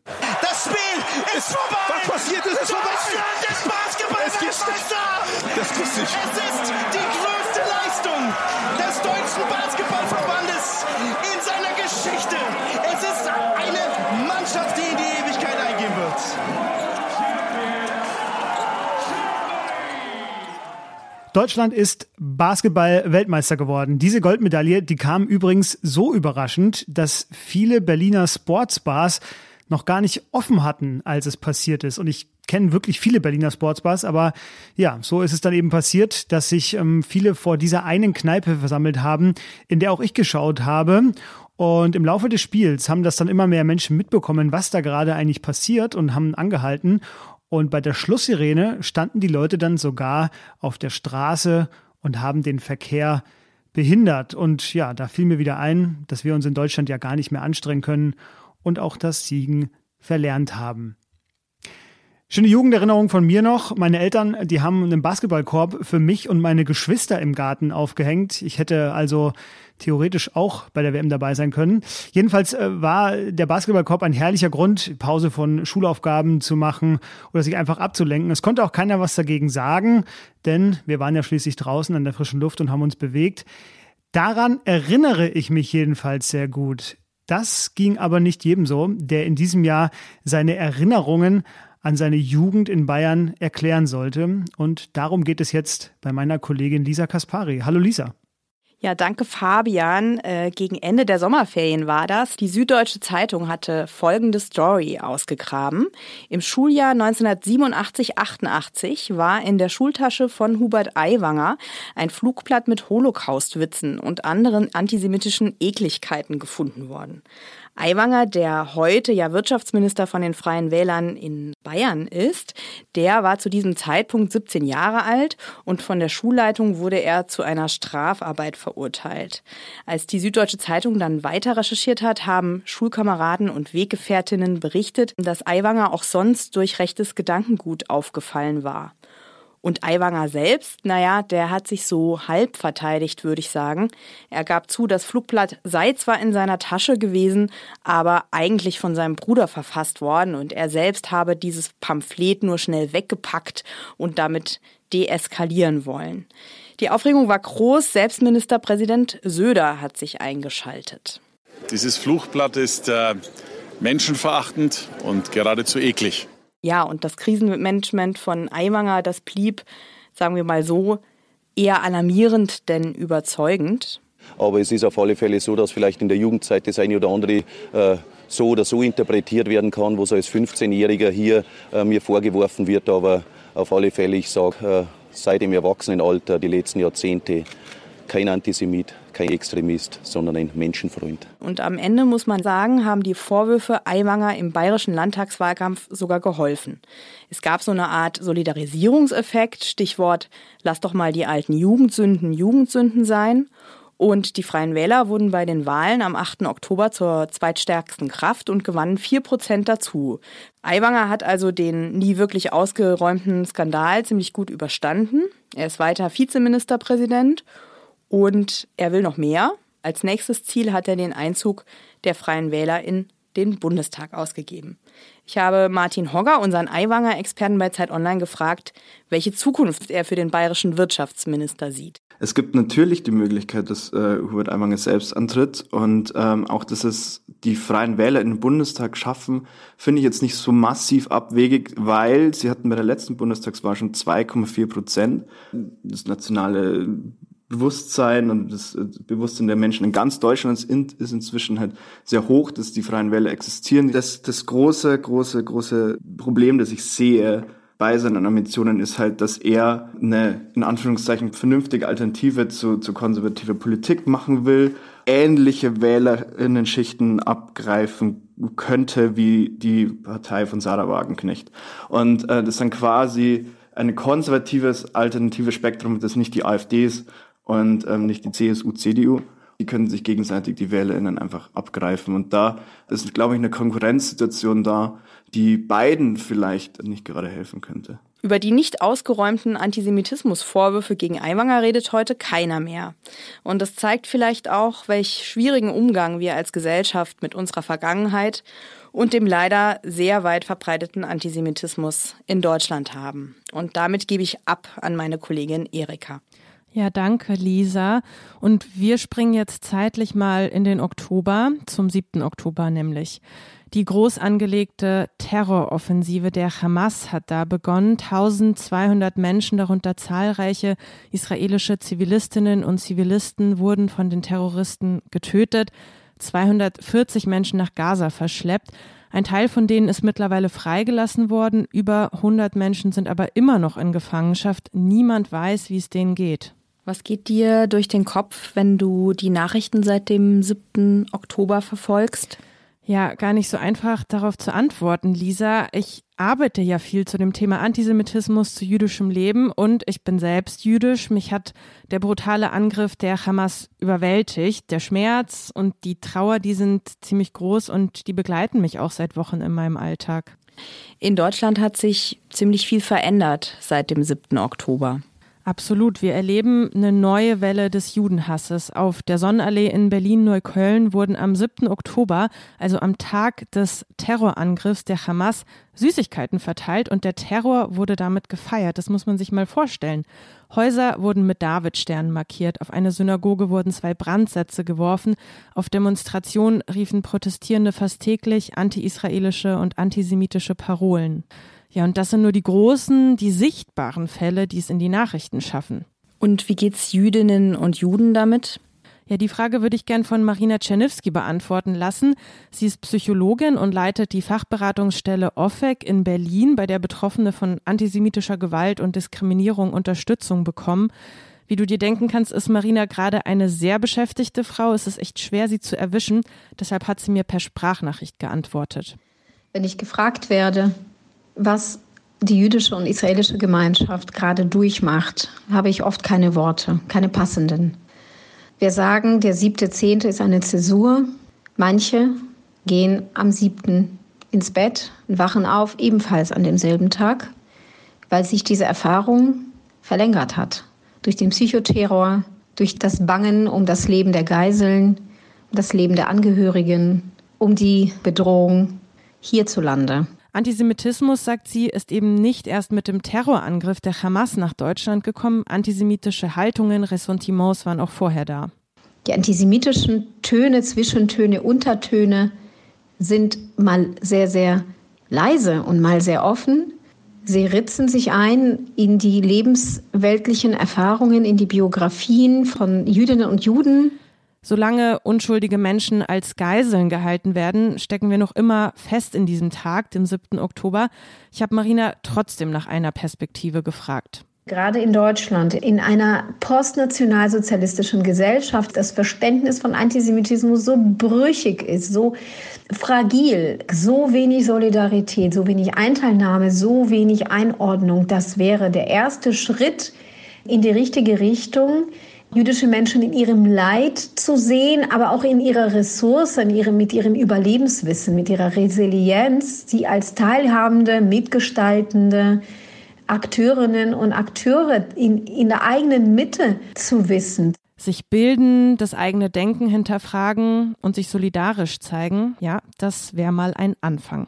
Deutschland ist Basketball-Weltmeister geworden. Diese Goldmedaille, die kam übrigens so überraschend, dass viele Berliner Sportsbars noch gar nicht offen hatten, als es passiert ist. Und ich kenne wirklich viele Berliner Sportsbars, aber ja, so ist es dann eben passiert, dass sich ähm, viele vor dieser einen Kneipe versammelt haben, in der auch ich geschaut habe. Und im Laufe des Spiels haben das dann immer mehr Menschen mitbekommen, was da gerade eigentlich passiert und haben angehalten. Und bei der Schlusssirene standen die Leute dann sogar auf der Straße und haben den Verkehr behindert. Und ja, da fiel mir wieder ein, dass wir uns in Deutschland ja gar nicht mehr anstrengen können und auch das Siegen verlernt haben. Schöne Jugenderinnerung von mir noch. Meine Eltern, die haben einen Basketballkorb für mich und meine Geschwister im Garten aufgehängt. Ich hätte also theoretisch auch bei der WM dabei sein können. Jedenfalls äh, war der Basketballkorb ein herrlicher Grund, Pause von Schulaufgaben zu machen oder sich einfach abzulenken. Es konnte auch keiner was dagegen sagen, denn wir waren ja schließlich draußen an der frischen Luft und haben uns bewegt. Daran erinnere ich mich jedenfalls sehr gut. Das ging aber nicht jedem so, der in diesem Jahr seine Erinnerungen an seine Jugend in Bayern erklären sollte. Und darum geht es jetzt bei meiner Kollegin Lisa Kaspari. Hallo Lisa. Ja, danke Fabian. Äh, gegen Ende der Sommerferien war das. Die Süddeutsche Zeitung hatte folgende Story ausgegraben. Im Schuljahr 1987-88 war in der Schultasche von Hubert Aiwanger ein Flugblatt mit Holocaustwitzen und anderen antisemitischen Ekligkeiten gefunden worden. Aiwanger, der heute ja Wirtschaftsminister von den Freien Wählern in Bayern ist, der war zu diesem Zeitpunkt 17 Jahre alt und von der Schulleitung wurde er zu einer Strafarbeit verurteilt. Als die Süddeutsche Zeitung dann weiter recherchiert hat, haben Schulkameraden und Weggefährtinnen berichtet, dass Aiwanger auch sonst durch rechtes Gedankengut aufgefallen war. Und Aiwanger selbst, naja, der hat sich so halb verteidigt, würde ich sagen. Er gab zu, das Flugblatt sei zwar in seiner Tasche gewesen, aber eigentlich von seinem Bruder verfasst worden und er selbst habe dieses Pamphlet nur schnell weggepackt und damit deeskalieren wollen. Die Aufregung war groß, selbst Ministerpräsident Söder hat sich eingeschaltet. Dieses Flugblatt ist äh, menschenverachtend und geradezu eklig. Ja, und das Krisenmanagement von Aiwanger, das blieb, sagen wir mal so, eher alarmierend denn überzeugend. Aber es ist auf alle Fälle so, dass vielleicht in der Jugendzeit das eine oder andere äh, so oder so interpretiert werden kann, was als 15-Jähriger hier äh, mir vorgeworfen wird. Aber auf alle Fälle, ich sage, äh, seit dem Erwachsenenalter, die letzten Jahrzehnte, kein Antisemit, kein Extremist, sondern ein Menschenfreund. Und am Ende muss man sagen, haben die Vorwürfe Aiwanger im bayerischen Landtagswahlkampf sogar geholfen. Es gab so eine Art Solidarisierungseffekt, Stichwort, lass doch mal die alten Jugendsünden Jugendsünden sein. Und die Freien Wähler wurden bei den Wahlen am 8. Oktober zur zweitstärksten Kraft und gewannen vier Prozent dazu. Aiwanger hat also den nie wirklich ausgeräumten Skandal ziemlich gut überstanden. Er ist weiter Vizeministerpräsident und er will noch mehr. Als nächstes Ziel hat er den Einzug der Freien Wähler in den Bundestag ausgegeben. Ich habe Martin Hogger, unseren Aiwanger-Experten bei Zeit Online, gefragt, welche Zukunft er für den bayerischen Wirtschaftsminister sieht. Es gibt natürlich die Möglichkeit, dass äh, Hubert Aiwanger selbst antritt und ähm, auch, dass es die Freien Wähler in den Bundestag schaffen, finde ich jetzt nicht so massiv abwegig, weil sie hatten bei der letzten Bundestagswahl schon 2,4 Prozent. Das nationale Bewusstsein und das äh, Bewusstsein der Menschen in ganz Deutschland ist inzwischen halt sehr hoch, dass die Freien Wähler existieren. Das, das große, große, große Problem, das ich sehe bei seinen Ambitionen, ist halt, dass er eine, in Anführungszeichen, vernünftige Alternative zu, zu konservativer Politik machen will, ähnliche Wählerinnen-Schichten abgreifen könnte wie die Partei von Sarah Wagenknecht. Und äh, das dann quasi ein konservatives, alternatives Spektrum, das nicht die AfD ist, und ähm, nicht die CSU, CDU. Die können sich gegenseitig die WählerInnen einfach abgreifen. Und da ist, glaube ich, eine Konkurrenzsituation da, die beiden vielleicht nicht gerade helfen könnte. Über die nicht ausgeräumten Antisemitismusvorwürfe gegen Aiwanger redet heute keiner mehr. Und das zeigt vielleicht auch, welch schwierigen Umgang wir als Gesellschaft mit unserer Vergangenheit und dem leider sehr weit verbreiteten Antisemitismus in Deutschland haben. Und damit gebe ich ab an meine Kollegin Erika. Ja, danke, Lisa. Und wir springen jetzt zeitlich mal in den Oktober, zum 7. Oktober nämlich. Die groß angelegte Terroroffensive der Hamas hat da begonnen. 1200 Menschen, darunter zahlreiche israelische Zivilistinnen und Zivilisten, wurden von den Terroristen getötet. 240 Menschen nach Gaza verschleppt. Ein Teil von denen ist mittlerweile freigelassen worden. Über 100 Menschen sind aber immer noch in Gefangenschaft. Niemand weiß, wie es denen geht. Was geht dir durch den Kopf, wenn du die Nachrichten seit dem 7. Oktober verfolgst? Ja, gar nicht so einfach darauf zu antworten, Lisa. Ich arbeite ja viel zu dem Thema Antisemitismus, zu jüdischem Leben und ich bin selbst jüdisch. Mich hat der brutale Angriff der Hamas überwältigt. Der Schmerz und die Trauer, die sind ziemlich groß und die begleiten mich auch seit Wochen in meinem Alltag. In Deutschland hat sich ziemlich viel verändert seit dem 7. Oktober. Absolut. Wir erleben eine neue Welle des Judenhasses. Auf der Sonnenallee in Berlin-Neukölln wurden am 7. Oktober, also am Tag des Terrorangriffs der Hamas, Süßigkeiten verteilt und der Terror wurde damit gefeiert. Das muss man sich mal vorstellen. Häuser wurden mit Davidsternen markiert. Auf eine Synagoge wurden zwei Brandsätze geworfen. Auf Demonstrationen riefen Protestierende fast täglich anti-israelische und antisemitische Parolen. Ja, und das sind nur die großen, die sichtbaren Fälle, die es in die Nachrichten schaffen. Und wie geht's Jüdinnen und Juden damit? Ja, die Frage würde ich gern von Marina Czerniewski beantworten lassen. Sie ist Psychologin und leitet die Fachberatungsstelle OFEC in Berlin, bei der Betroffene von antisemitischer Gewalt und Diskriminierung Unterstützung bekommen. Wie du dir denken kannst, ist Marina gerade eine sehr beschäftigte Frau. Es ist echt schwer, sie zu erwischen. Deshalb hat sie mir per Sprachnachricht geantwortet. Wenn ich gefragt werde, was die jüdische und israelische Gemeinschaft gerade durchmacht, habe ich oft keine Worte, keine passenden. Wir sagen, der siebte, zehnte ist eine Zäsur. Manche gehen am siebten ins Bett und wachen auf, ebenfalls an demselben Tag, weil sich diese Erfahrung verlängert hat. Durch den Psychoterror, durch das Bangen um das Leben der Geiseln, das Leben der Angehörigen, um die Bedrohung hierzulande. Antisemitismus, sagt sie, ist eben nicht erst mit dem Terrorangriff der Hamas nach Deutschland gekommen. Antisemitische Haltungen, Ressentiments waren auch vorher da. Die antisemitischen Töne, Zwischentöne, Untertöne sind mal sehr, sehr leise und mal sehr offen. Sie ritzen sich ein in die lebensweltlichen Erfahrungen, in die Biografien von Jüdinnen und Juden. Solange unschuldige Menschen als Geiseln gehalten werden, stecken wir noch immer fest in diesem Tag, dem 7. Oktober. Ich habe Marina trotzdem nach einer Perspektive gefragt. Gerade in Deutschland, in einer postnationalsozialistischen Gesellschaft, das Verständnis von Antisemitismus so brüchig ist, so fragil, so wenig Solidarität, so wenig Einteilnahme, so wenig Einordnung, das wäre der erste Schritt in die richtige Richtung, jüdische Menschen in ihrem Leid zu sehen, aber auch in ihrer Ressource, in ihrem, mit ihrem Überlebenswissen, mit ihrer Resilienz, sie als teilhabende, mitgestaltende Akteurinnen und Akteure in, in der eigenen Mitte zu wissen. Sich bilden, das eigene Denken hinterfragen und sich solidarisch zeigen, ja, das wäre mal ein Anfang.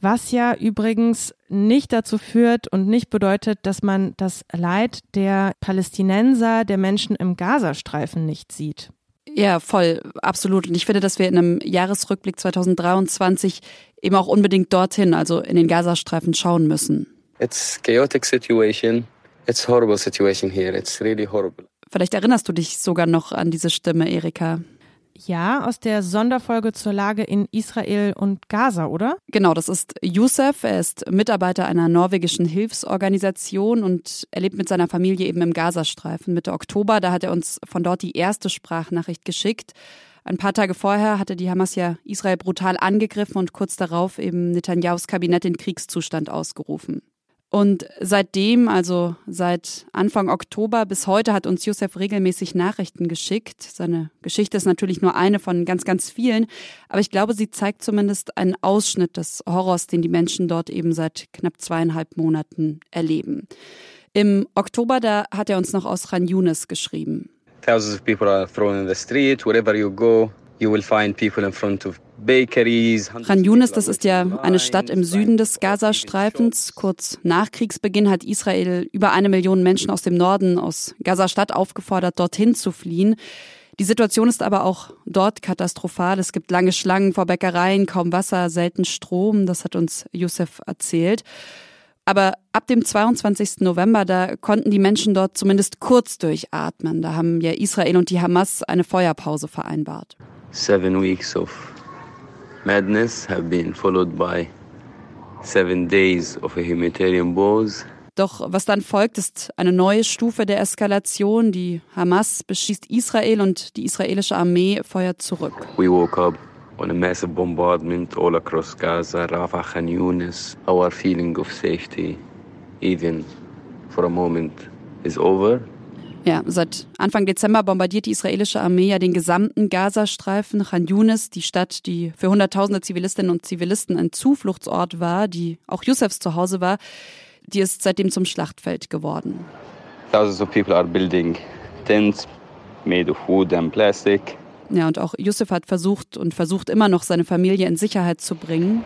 Was ja übrigens nicht dazu führt und nicht bedeutet, dass man das Leid der Palästinenser, der Menschen im Gazastreifen nicht sieht. Ja, voll, absolut. Und ich finde, dass wir in einem Jahresrückblick 2023 eben auch unbedingt dorthin, also in den Gazastreifen schauen müssen. It's chaotic situation. It's horrible situation here. It's really horrible. Vielleicht erinnerst du dich sogar noch an diese Stimme, Erika. Ja, aus der Sonderfolge zur Lage in Israel und Gaza, oder? Genau, das ist Youssef. Er ist Mitarbeiter einer norwegischen Hilfsorganisation und er lebt mit seiner Familie eben im Gazastreifen. Mitte Oktober, da hat er uns von dort die erste Sprachnachricht geschickt. Ein paar Tage vorher hatte die Hamas ja Israel brutal angegriffen und kurz darauf eben Netanyahus Kabinett den Kriegszustand ausgerufen. Und seitdem, also seit Anfang Oktober bis heute, hat uns Josef regelmäßig Nachrichten geschickt. Seine Geschichte ist natürlich nur eine von ganz, ganz vielen, aber ich glaube, sie zeigt zumindest einen Ausschnitt des Horrors, den die Menschen dort eben seit knapp zweieinhalb Monaten erleben. Im Oktober, da hat er uns noch aus Ran Yunis geschrieben. Thousands of people are thrown in the street, wherever you go. You will find people in front of bakeries. Khan Yunis, das ist ja eine Stadt im Süden des Gazastreifens. Kurz nach Kriegsbeginn hat Israel über eine Million Menschen aus dem Norden, aus Gaza-Stadt aufgefordert, dorthin zu fliehen. Die Situation ist aber auch dort katastrophal. Es gibt lange Schlangen vor Bäckereien, kaum Wasser, selten Strom. Das hat uns Youssef erzählt. Aber ab dem 22. November, da konnten die Menschen dort zumindest kurz durchatmen. Da haben ja Israel und die Hamas eine Feuerpause vereinbart. Seven weeks of madness have been followed by seven days of a humanitarian pause. Doch was dann folgt, ist eine neue Stufe der Eskalation. Die Hamas beschießt Israel und die israelische Armee feuert zurück. We woke up on a massive bombardment all across Gaza, Rafah, Khan Yunis. Our feeling of safety, even for a moment, is over. Ja, seit Anfang Dezember bombardiert die israelische Armee ja den gesamten Gazastreifen. Khan Yunis, die Stadt, die für Hunderttausende Zivilistinnen und Zivilisten ein Zufluchtsort war, die auch Youssefs Zuhause war, die ist seitdem zum Schlachtfeld geworden. Thousands of people are building tents made of wood and plastic. Ja, und auch Youssef hat versucht und versucht immer noch, seine Familie in Sicherheit zu bringen.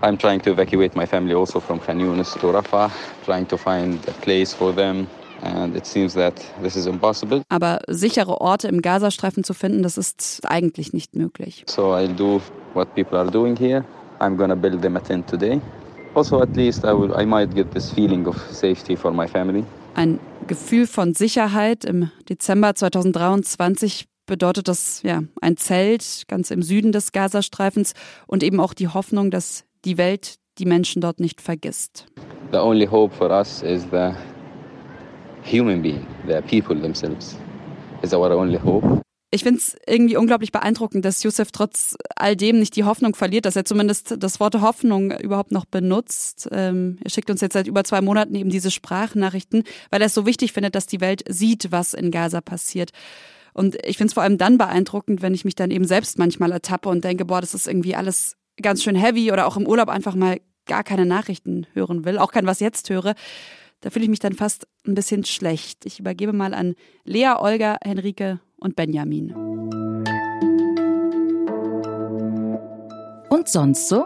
I'm trying to evacuate my family also from Khan Yunis to Rafah, trying to find a place for them. And it seems that this is impossible. Aber sichere Orte im Gazastreifen zu finden, das ist eigentlich nicht möglich. So I'll do what people are doing here. I'm gonna build them a tent today. Also at least I, will, I might get this feeling of safety for my family. Ein Gefühl von Sicherheit im Dezember 2023 bedeutet das ja ein Zelt ganz im Süden des Gazastreifens und eben auch die Hoffnung, dass die Welt die Menschen dort nicht vergisst. The only hope for us is the human being, the people themselves. Is our only hope. Ich finde es irgendwie unglaublich beeindruckend, dass Youssef trotz all dem nicht die Hoffnung verliert, dass er zumindest das Wort Hoffnung überhaupt noch benutzt. Ähm, er schickt uns jetzt seit über zwei Monaten eben diese Sprachnachrichten, weil er es so wichtig findet, dass die Welt sieht, was in Gaza passiert. Und ich finde es vor allem dann beeindruckend, wenn ich mich dann eben selbst manchmal ertappe und denke, boah, das ist irgendwie alles ganz schön heavy oder auch im Urlaub einfach mal gar keine Nachrichten hören will, auch kein was jetzt höre. Da fühle ich mich dann fast ein bisschen schlecht. Ich übergebe mal an Lea, Olga, Henrike und Benjamin. Und sonst so?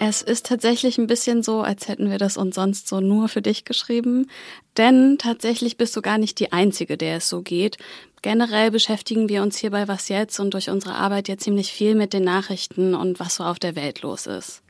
Es ist tatsächlich ein bisschen so, als hätten wir das uns sonst so nur für dich geschrieben. Denn tatsächlich bist du gar nicht die Einzige, der es so geht. Generell beschäftigen wir uns hier bei Was jetzt und durch unsere Arbeit ja ziemlich viel mit den Nachrichten und was so auf der Welt los ist.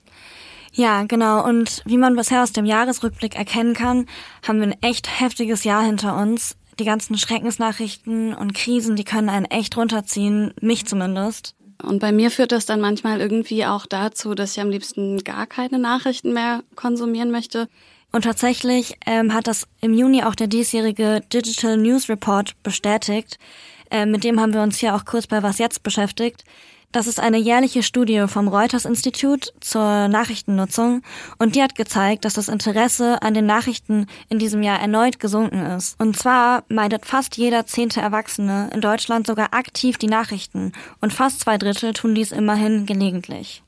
Ja, genau. Und wie man bisher aus dem Jahresrückblick erkennen kann, haben wir ein echt heftiges Jahr hinter uns. Die ganzen Schreckensnachrichten und Krisen, die können einen echt runterziehen, mich zumindest. Und bei mir führt das dann manchmal irgendwie auch dazu, dass ich am liebsten gar keine Nachrichten mehr konsumieren möchte. Und tatsächlich ähm, hat das im Juni auch der diesjährige Digital News Report bestätigt. Äh, mit dem haben wir uns hier auch kurz bei Was jetzt beschäftigt. Das ist eine jährliche Studie vom Reuters Institut zur Nachrichtennutzung und die hat gezeigt, dass das Interesse an den Nachrichten in diesem Jahr erneut gesunken ist. Und zwar meidet fast jeder zehnte Erwachsene in Deutschland sogar aktiv die Nachrichten und fast zwei Drittel tun dies immerhin gelegentlich.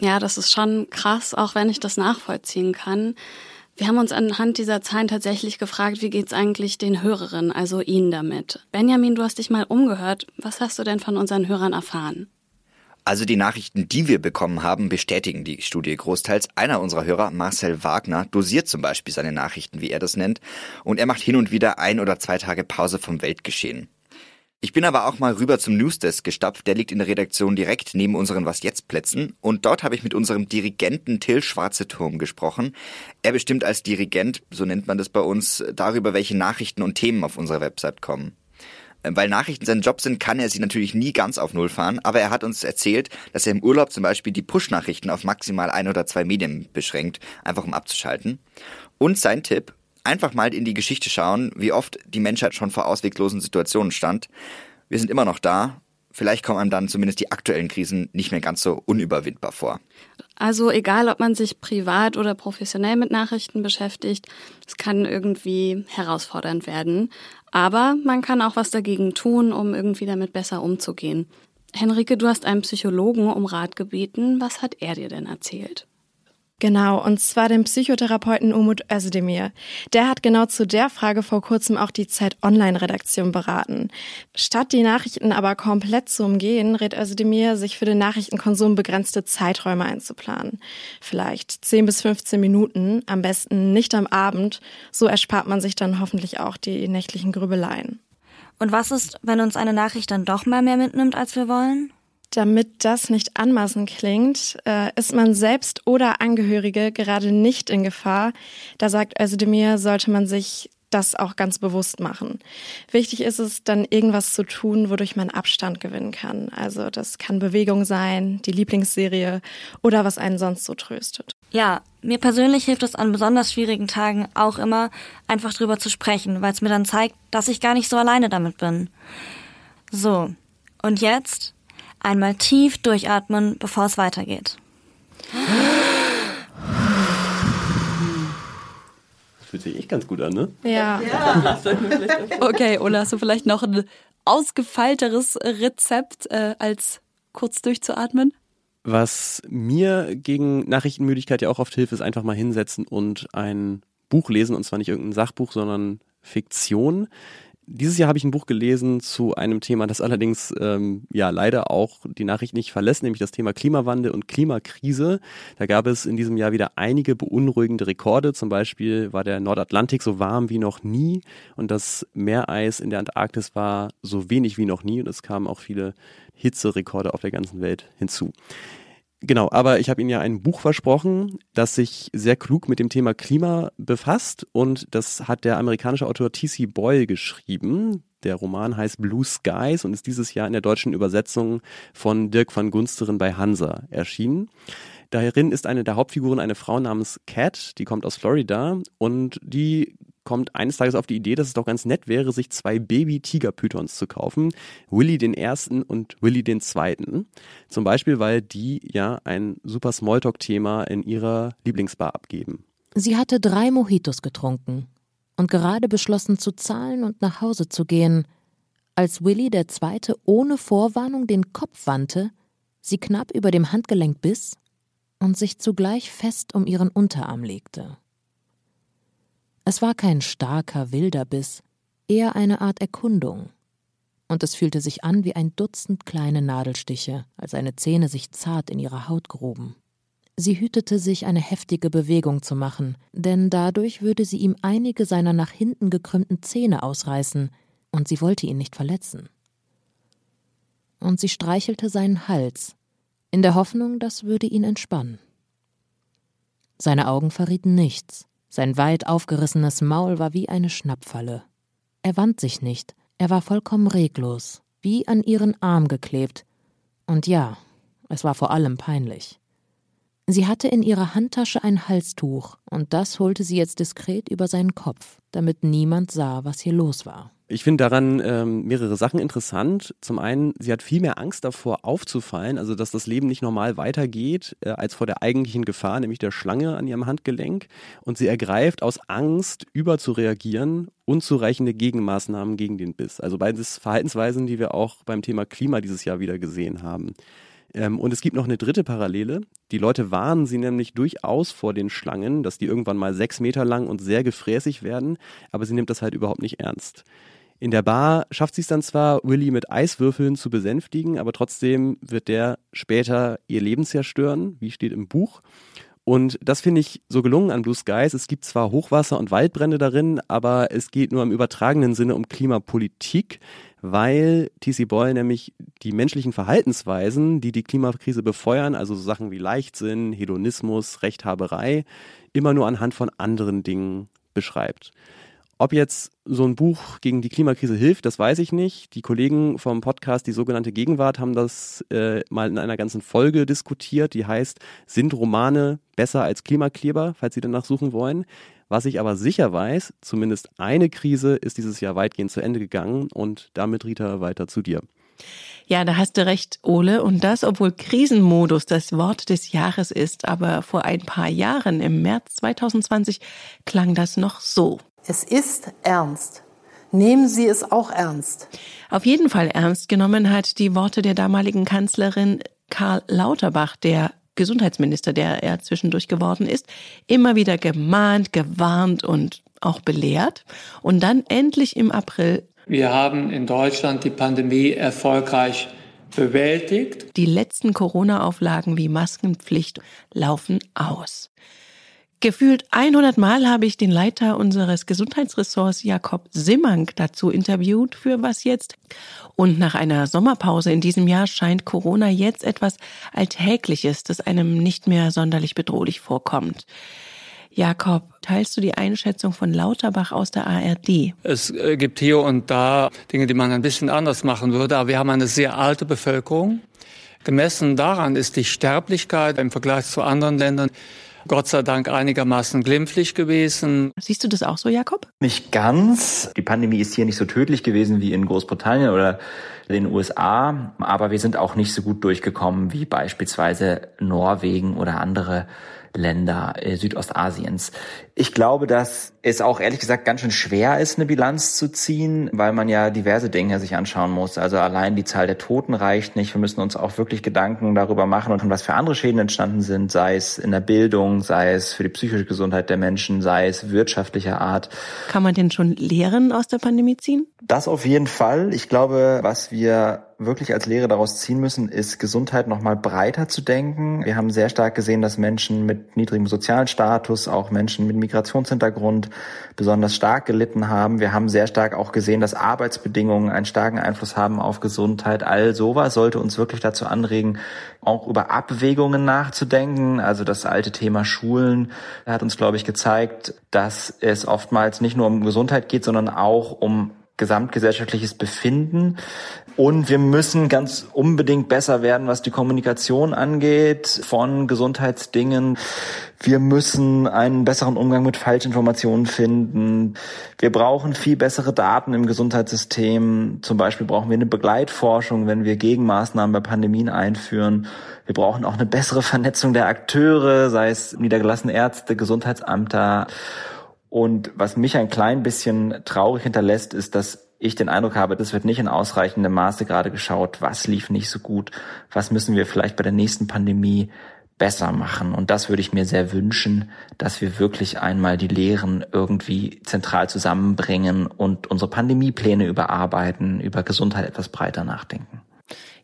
Ja, das ist schon krass, auch wenn ich das nachvollziehen kann. Wir haben uns anhand dieser Zahlen tatsächlich gefragt, wie geht's eigentlich den Hörerinnen, also Ihnen damit? Benjamin, du hast dich mal umgehört. Was hast du denn von unseren Hörern erfahren? Also die Nachrichten, die wir bekommen haben, bestätigen die Studie großteils. Einer unserer Hörer, Marcel Wagner, dosiert zum Beispiel seine Nachrichten, wie er das nennt, und er macht hin und wieder ein oder zwei Tage Pause vom Weltgeschehen. Ich bin aber auch mal rüber zum Newsdesk gestapft, der liegt in der Redaktion direkt neben unseren Was jetzt Plätzen und dort habe ich mit unserem Dirigenten Till Schwarzeturm gesprochen. Er bestimmt als Dirigent, so nennt man das bei uns, darüber, welche Nachrichten und Themen auf unserer Website kommen. Ähm, weil Nachrichten sein Job sind, kann er sie natürlich nie ganz auf Null fahren, aber er hat uns erzählt, dass er im Urlaub zum Beispiel die Push-Nachrichten auf maximal ein oder zwei Medien beschränkt, einfach um abzuschalten. Und sein Tipp, einfach mal in die Geschichte schauen, wie oft die Menschheit schon vor ausweglosen Situationen stand. Wir sind immer noch da. Vielleicht kommen einem dann zumindest die aktuellen Krisen nicht mehr ganz so unüberwindbar vor. Also egal, ob man sich privat oder professionell mit Nachrichten beschäftigt, es kann irgendwie herausfordernd werden. Aber man kann auch was dagegen tun, um irgendwie damit besser umzugehen. Henrike, du hast einen Psychologen um Rat gebeten. Was hat er dir denn erzählt? Genau, und zwar den Psychotherapeuten Umut Özdemir. Der hat genau zu der Frage vor kurzem auch die Zeit Online-Redaktion beraten. Statt die Nachrichten aber komplett zu umgehen, rät Özdemir, sich für den Nachrichtenkonsum begrenzte Zeiträume einzuplanen. Vielleicht 10 bis 15 Minuten, am besten nicht am Abend. So erspart man sich dann hoffentlich auch die nächtlichen Grübeleien. Und was ist, wenn uns eine Nachricht dann doch mal mehr mitnimmt, als wir wollen? Damit das nicht anmaßend klingt, äh, ist man selbst oder Angehörige gerade nicht in Gefahr. Da sagt Özdemir, sollte man sich das auch ganz bewusst machen. Wichtig ist es, dann irgendwas zu tun, wodurch man Abstand gewinnen kann. Also das kann Bewegung sein, die Lieblingsserie oder was einen sonst so tröstet. Ja, mir persönlich hilft es an besonders schwierigen Tagen auch immer, einfach drüber zu sprechen, weil es mir dann zeigt, dass ich gar nicht so alleine damit bin. So, und jetzt Einmal tief durchatmen, bevor es weitergeht. Das fühlt sich echt ganz gut an, ne? Ja. ja. okay, Ola, hast du vielleicht noch ein ausgefeilteres Rezept äh, als kurz durchzuatmen? Was mir gegen Nachrichtenmüdigkeit ja auch oft hilft, ist einfach mal hinsetzen und ein Buch lesen. Und zwar nicht irgendein Sachbuch, sondern Fiktion. Dieses Jahr habe ich ein Buch gelesen zu einem Thema, das allerdings ähm, ja leider auch die Nachricht nicht verlässt, nämlich das Thema Klimawandel und Klimakrise. Da gab es in diesem Jahr wieder einige beunruhigende Rekorde. Zum Beispiel war der Nordatlantik so warm wie noch nie und das Meereis in der Antarktis war so wenig wie noch nie und es kamen auch viele Hitzerekorde auf der ganzen Welt hinzu. Genau, aber ich habe Ihnen ja ein Buch versprochen, das sich sehr klug mit dem Thema Klima befasst und das hat der amerikanische Autor T.C. Boyle geschrieben. Der Roman heißt Blue Skies und ist dieses Jahr in der deutschen Übersetzung von Dirk van Gunsteren bei Hansa erschienen. Darin ist eine der Hauptfiguren eine Frau namens Cat, die kommt aus Florida und die kommt eines Tages auf die Idee, dass es doch ganz nett wäre, sich zwei Baby-Tiger-Pythons zu kaufen. Willy den ersten und Willy den zweiten. Zum Beispiel, weil die ja ein super Smalltalk-Thema in ihrer Lieblingsbar abgeben. Sie hatte drei Mojitos getrunken und gerade beschlossen zu zahlen und nach Hause zu gehen, als Willy der Zweite ohne Vorwarnung den Kopf wandte, sie knapp über dem Handgelenk biss und sich zugleich fest um ihren Unterarm legte. Es war kein starker, wilder Biss, eher eine Art Erkundung. Und es fühlte sich an wie ein Dutzend kleine Nadelstiche, als seine Zähne sich zart in ihre Haut gruben. Sie hütete sich, eine heftige Bewegung zu machen, denn dadurch würde sie ihm einige seiner nach hinten gekrümmten Zähne ausreißen, und sie wollte ihn nicht verletzen. Und sie streichelte seinen Hals, in der Hoffnung, das würde ihn entspannen. Seine Augen verrieten nichts, sein weit aufgerissenes Maul war wie eine Schnappfalle. Er wand sich nicht, er war vollkommen reglos, wie an ihren Arm geklebt. Und ja, es war vor allem peinlich. Sie hatte in ihrer Handtasche ein Halstuch, und das holte sie jetzt diskret über seinen Kopf, damit niemand sah, was hier los war. Ich finde daran ähm, mehrere Sachen interessant. Zum einen, sie hat viel mehr Angst davor aufzufallen, also dass das Leben nicht normal weitergeht, äh, als vor der eigentlichen Gefahr, nämlich der Schlange an ihrem Handgelenk. Und sie ergreift aus Angst, überzureagieren, unzureichende Gegenmaßnahmen gegen den Biss. Also beides Verhaltensweisen, die wir auch beim Thema Klima dieses Jahr wieder gesehen haben. Ähm, und es gibt noch eine dritte Parallele. Die Leute warnen sie nämlich durchaus vor den Schlangen, dass die irgendwann mal sechs Meter lang und sehr gefräßig werden, aber sie nimmt das halt überhaupt nicht ernst. In der Bar schafft sie es dann zwar, Willy mit Eiswürfeln zu besänftigen, aber trotzdem wird der später ihr Leben zerstören, wie steht im Buch. Und das finde ich so gelungen an Blue Skies. Es gibt zwar Hochwasser und Waldbrände darin, aber es geht nur im übertragenen Sinne um Klimapolitik, weil TC Boyle nämlich die menschlichen Verhaltensweisen, die die Klimakrise befeuern, also so Sachen wie Leichtsinn, Hedonismus, Rechthaberei, immer nur anhand von anderen Dingen beschreibt. Ob jetzt so ein Buch gegen die Klimakrise hilft, das weiß ich nicht. Die Kollegen vom Podcast Die sogenannte Gegenwart haben das äh, mal in einer ganzen Folge diskutiert. Die heißt, sind Romane besser als Klimakleber, falls Sie danach suchen wollen. Was ich aber sicher weiß, zumindest eine Krise ist dieses Jahr weitgehend zu Ende gegangen und damit, Rita, weiter zu dir. Ja, da hast du recht, Ole. Und das, obwohl Krisenmodus das Wort des Jahres ist. Aber vor ein paar Jahren, im März 2020, klang das noch so. Es ist ernst. Nehmen Sie es auch ernst. Auf jeden Fall ernst genommen hat die Worte der damaligen Kanzlerin Karl Lauterbach, der Gesundheitsminister, der er zwischendurch geworden ist, immer wieder gemahnt, gewarnt und auch belehrt. Und dann endlich im April. Wir haben in Deutschland die Pandemie erfolgreich bewältigt. Die letzten Corona-Auflagen wie Maskenpflicht laufen aus. Gefühlt 100 Mal habe ich den Leiter unseres Gesundheitsressorts Jakob Simmank dazu interviewt für was jetzt. Und nach einer Sommerpause in diesem Jahr scheint Corona jetzt etwas Alltägliches, das einem nicht mehr sonderlich bedrohlich vorkommt. Jakob, teilst du die Einschätzung von Lauterbach aus der ARD? Es äh, gibt hier und da Dinge, die man ein bisschen anders machen würde, aber wir haben eine sehr alte Bevölkerung. Gemessen daran ist die Sterblichkeit im Vergleich zu anderen Ländern Gott sei Dank einigermaßen glimpflich gewesen. Siehst du das auch so, Jakob? Nicht ganz. Die Pandemie ist hier nicht so tödlich gewesen wie in Großbritannien oder den USA, aber wir sind auch nicht so gut durchgekommen wie beispielsweise Norwegen oder andere Länder äh, Südostasiens. Ich glaube, dass es auch ehrlich gesagt ganz schön schwer ist, eine Bilanz zu ziehen, weil man ja diverse Dinge sich anschauen muss. Also allein die Zahl der Toten reicht nicht. Wir müssen uns auch wirklich Gedanken darüber machen und was für andere Schäden entstanden sind, sei es in der Bildung, sei es für die psychische Gesundheit der Menschen, sei es wirtschaftlicher Art. Kann man denn schon Lehren aus der Pandemie ziehen? Das auf jeden Fall. Ich glaube, was wir wirklich als Lehre daraus ziehen müssen, ist Gesundheit nochmal breiter zu denken. Wir haben sehr stark gesehen, dass Menschen mit niedrigem sozialen Status, auch Menschen mit Migrationshintergrund besonders stark gelitten haben. Wir haben sehr stark auch gesehen, dass Arbeitsbedingungen einen starken Einfluss haben auf Gesundheit. All sowas sollte uns wirklich dazu anregen, auch über Abwägungen nachzudenken. Also das alte Thema Schulen hat uns, glaube ich, gezeigt, dass es oftmals nicht nur um Gesundheit geht, sondern auch um gesamtgesellschaftliches Befinden. Und wir müssen ganz unbedingt besser werden, was die Kommunikation angeht von Gesundheitsdingen. Wir müssen einen besseren Umgang mit Falschinformationen finden. Wir brauchen viel bessere Daten im Gesundheitssystem. Zum Beispiel brauchen wir eine Begleitforschung, wenn wir Gegenmaßnahmen bei Pandemien einführen. Wir brauchen auch eine bessere Vernetzung der Akteure, sei es niedergelassene Ärzte, Gesundheitsamter. Und was mich ein klein bisschen traurig hinterlässt, ist, dass ich den Eindruck habe, das wird nicht in ausreichendem Maße gerade geschaut, was lief nicht so gut, was müssen wir vielleicht bei der nächsten Pandemie besser machen. Und das würde ich mir sehr wünschen, dass wir wirklich einmal die Lehren irgendwie zentral zusammenbringen und unsere Pandemiepläne überarbeiten, über Gesundheit etwas breiter nachdenken.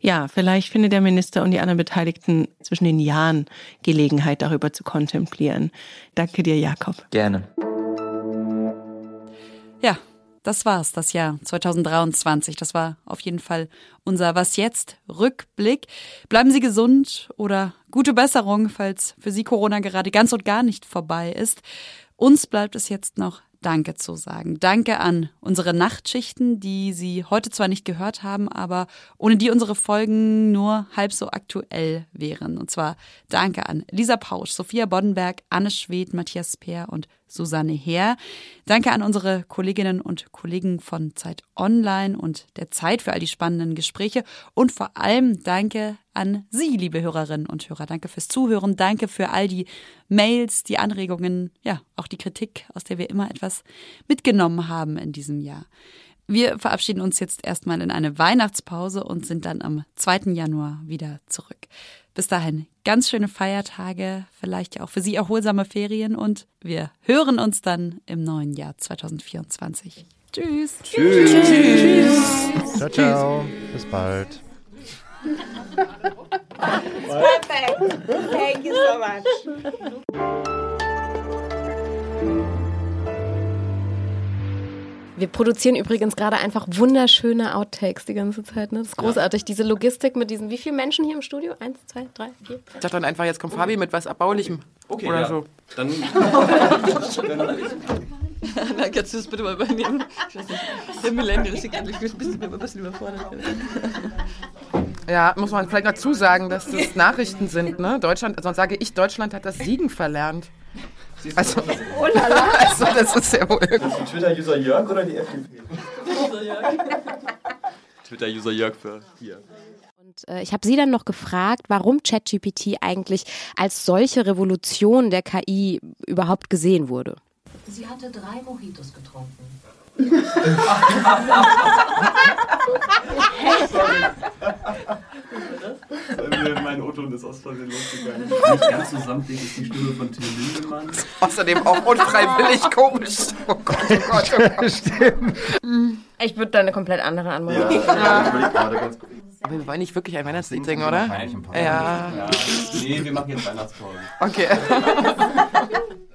Ja, vielleicht findet der Minister und die anderen Beteiligten zwischen den Jahren Gelegenheit, darüber zu kontemplieren. Danke dir, Jakob. Gerne. Ja, das war's, das Jahr 2023. Das war auf jeden Fall unser Was jetzt Rückblick. Bleiben Sie gesund oder gute Besserung, falls für Sie Corona gerade ganz und gar nicht vorbei ist. Uns bleibt es jetzt noch Danke zu sagen. Danke an unsere Nachtschichten, die Sie heute zwar nicht gehört haben, aber ohne die unsere Folgen nur halb so aktuell wären. Und zwar Danke an Lisa Pausch, Sophia Boddenberg, Anne Schwed, Matthias Peer und Susanne Heer. Danke an unsere Kolleginnen und Kollegen von Zeit Online und der Zeit für all die spannenden Gespräche und vor allem danke an Sie, liebe Hörerinnen und Hörer. Danke fürs Zuhören, danke für all die Mails, die Anregungen, ja, auch die Kritik, aus der wir immer etwas mitgenommen haben in diesem Jahr. Wir verabschieden uns jetzt erstmal in eine Weihnachtspause und sind dann am 2. Januar wieder zurück. Bis dahin ganz schöne Feiertage, vielleicht ja auch für Sie erholsame Ferien und wir hören uns dann im neuen Jahr 2024. Tschüss. Tschüss. Tschüss. Ciao, ciao. Bis bald. Perfect. Thank you so much. Wir produzieren übrigens gerade einfach wunderschöne Outtakes die ganze Zeit. Ne? Das ist großartig. Diese Logistik mit diesen, wie viele Menschen hier im Studio? Eins, zwei, drei, vier. Ich dachte dann einfach, jetzt kommt Fabi mit was Erbaulichem. Okay, Oder ja. so. Dann. [laughs] Na, kannst du das bitte mal übernehmen? Ich weiß nicht. Der Millennial ist gerade ein bisschen, ein bisschen überfordert. Ja, muss man vielleicht dazu sagen, dass das Nachrichten sind, ne? Deutschland, sonst sage ich, Deutschland hat das Siegen verlernt. Also, [laughs] Oh la la. also das ist ja wohl. Twitter-User Jörg oder die FDP? [laughs] Twitter-User Jörg für hier. Und äh, ich habe sie dann noch gefragt, warum ChatGPT eigentlich als solche Revolution der KI überhaupt gesehen wurde. Sie hatte drei Mojitos getrunken. Mein O-Ton ist aus Versehen losgegangen. Nicht ganz so samtig ist die Stimme von Till Lindemann. Außerdem auch unfreiwillig [laughs] komisch. Oh Gott, oh Gott, oh Gott. Stimmt. Ich würde da eine komplett andere Antwort Ja, ja. ich überleg gerade ganz gut. Aber wir wollen nicht wirklich ein Weihnachtslied singen, oder? Nein, ich ein paar Ja. ja. Nee, wir machen jetzt Weihnachtspause. Okay. [laughs]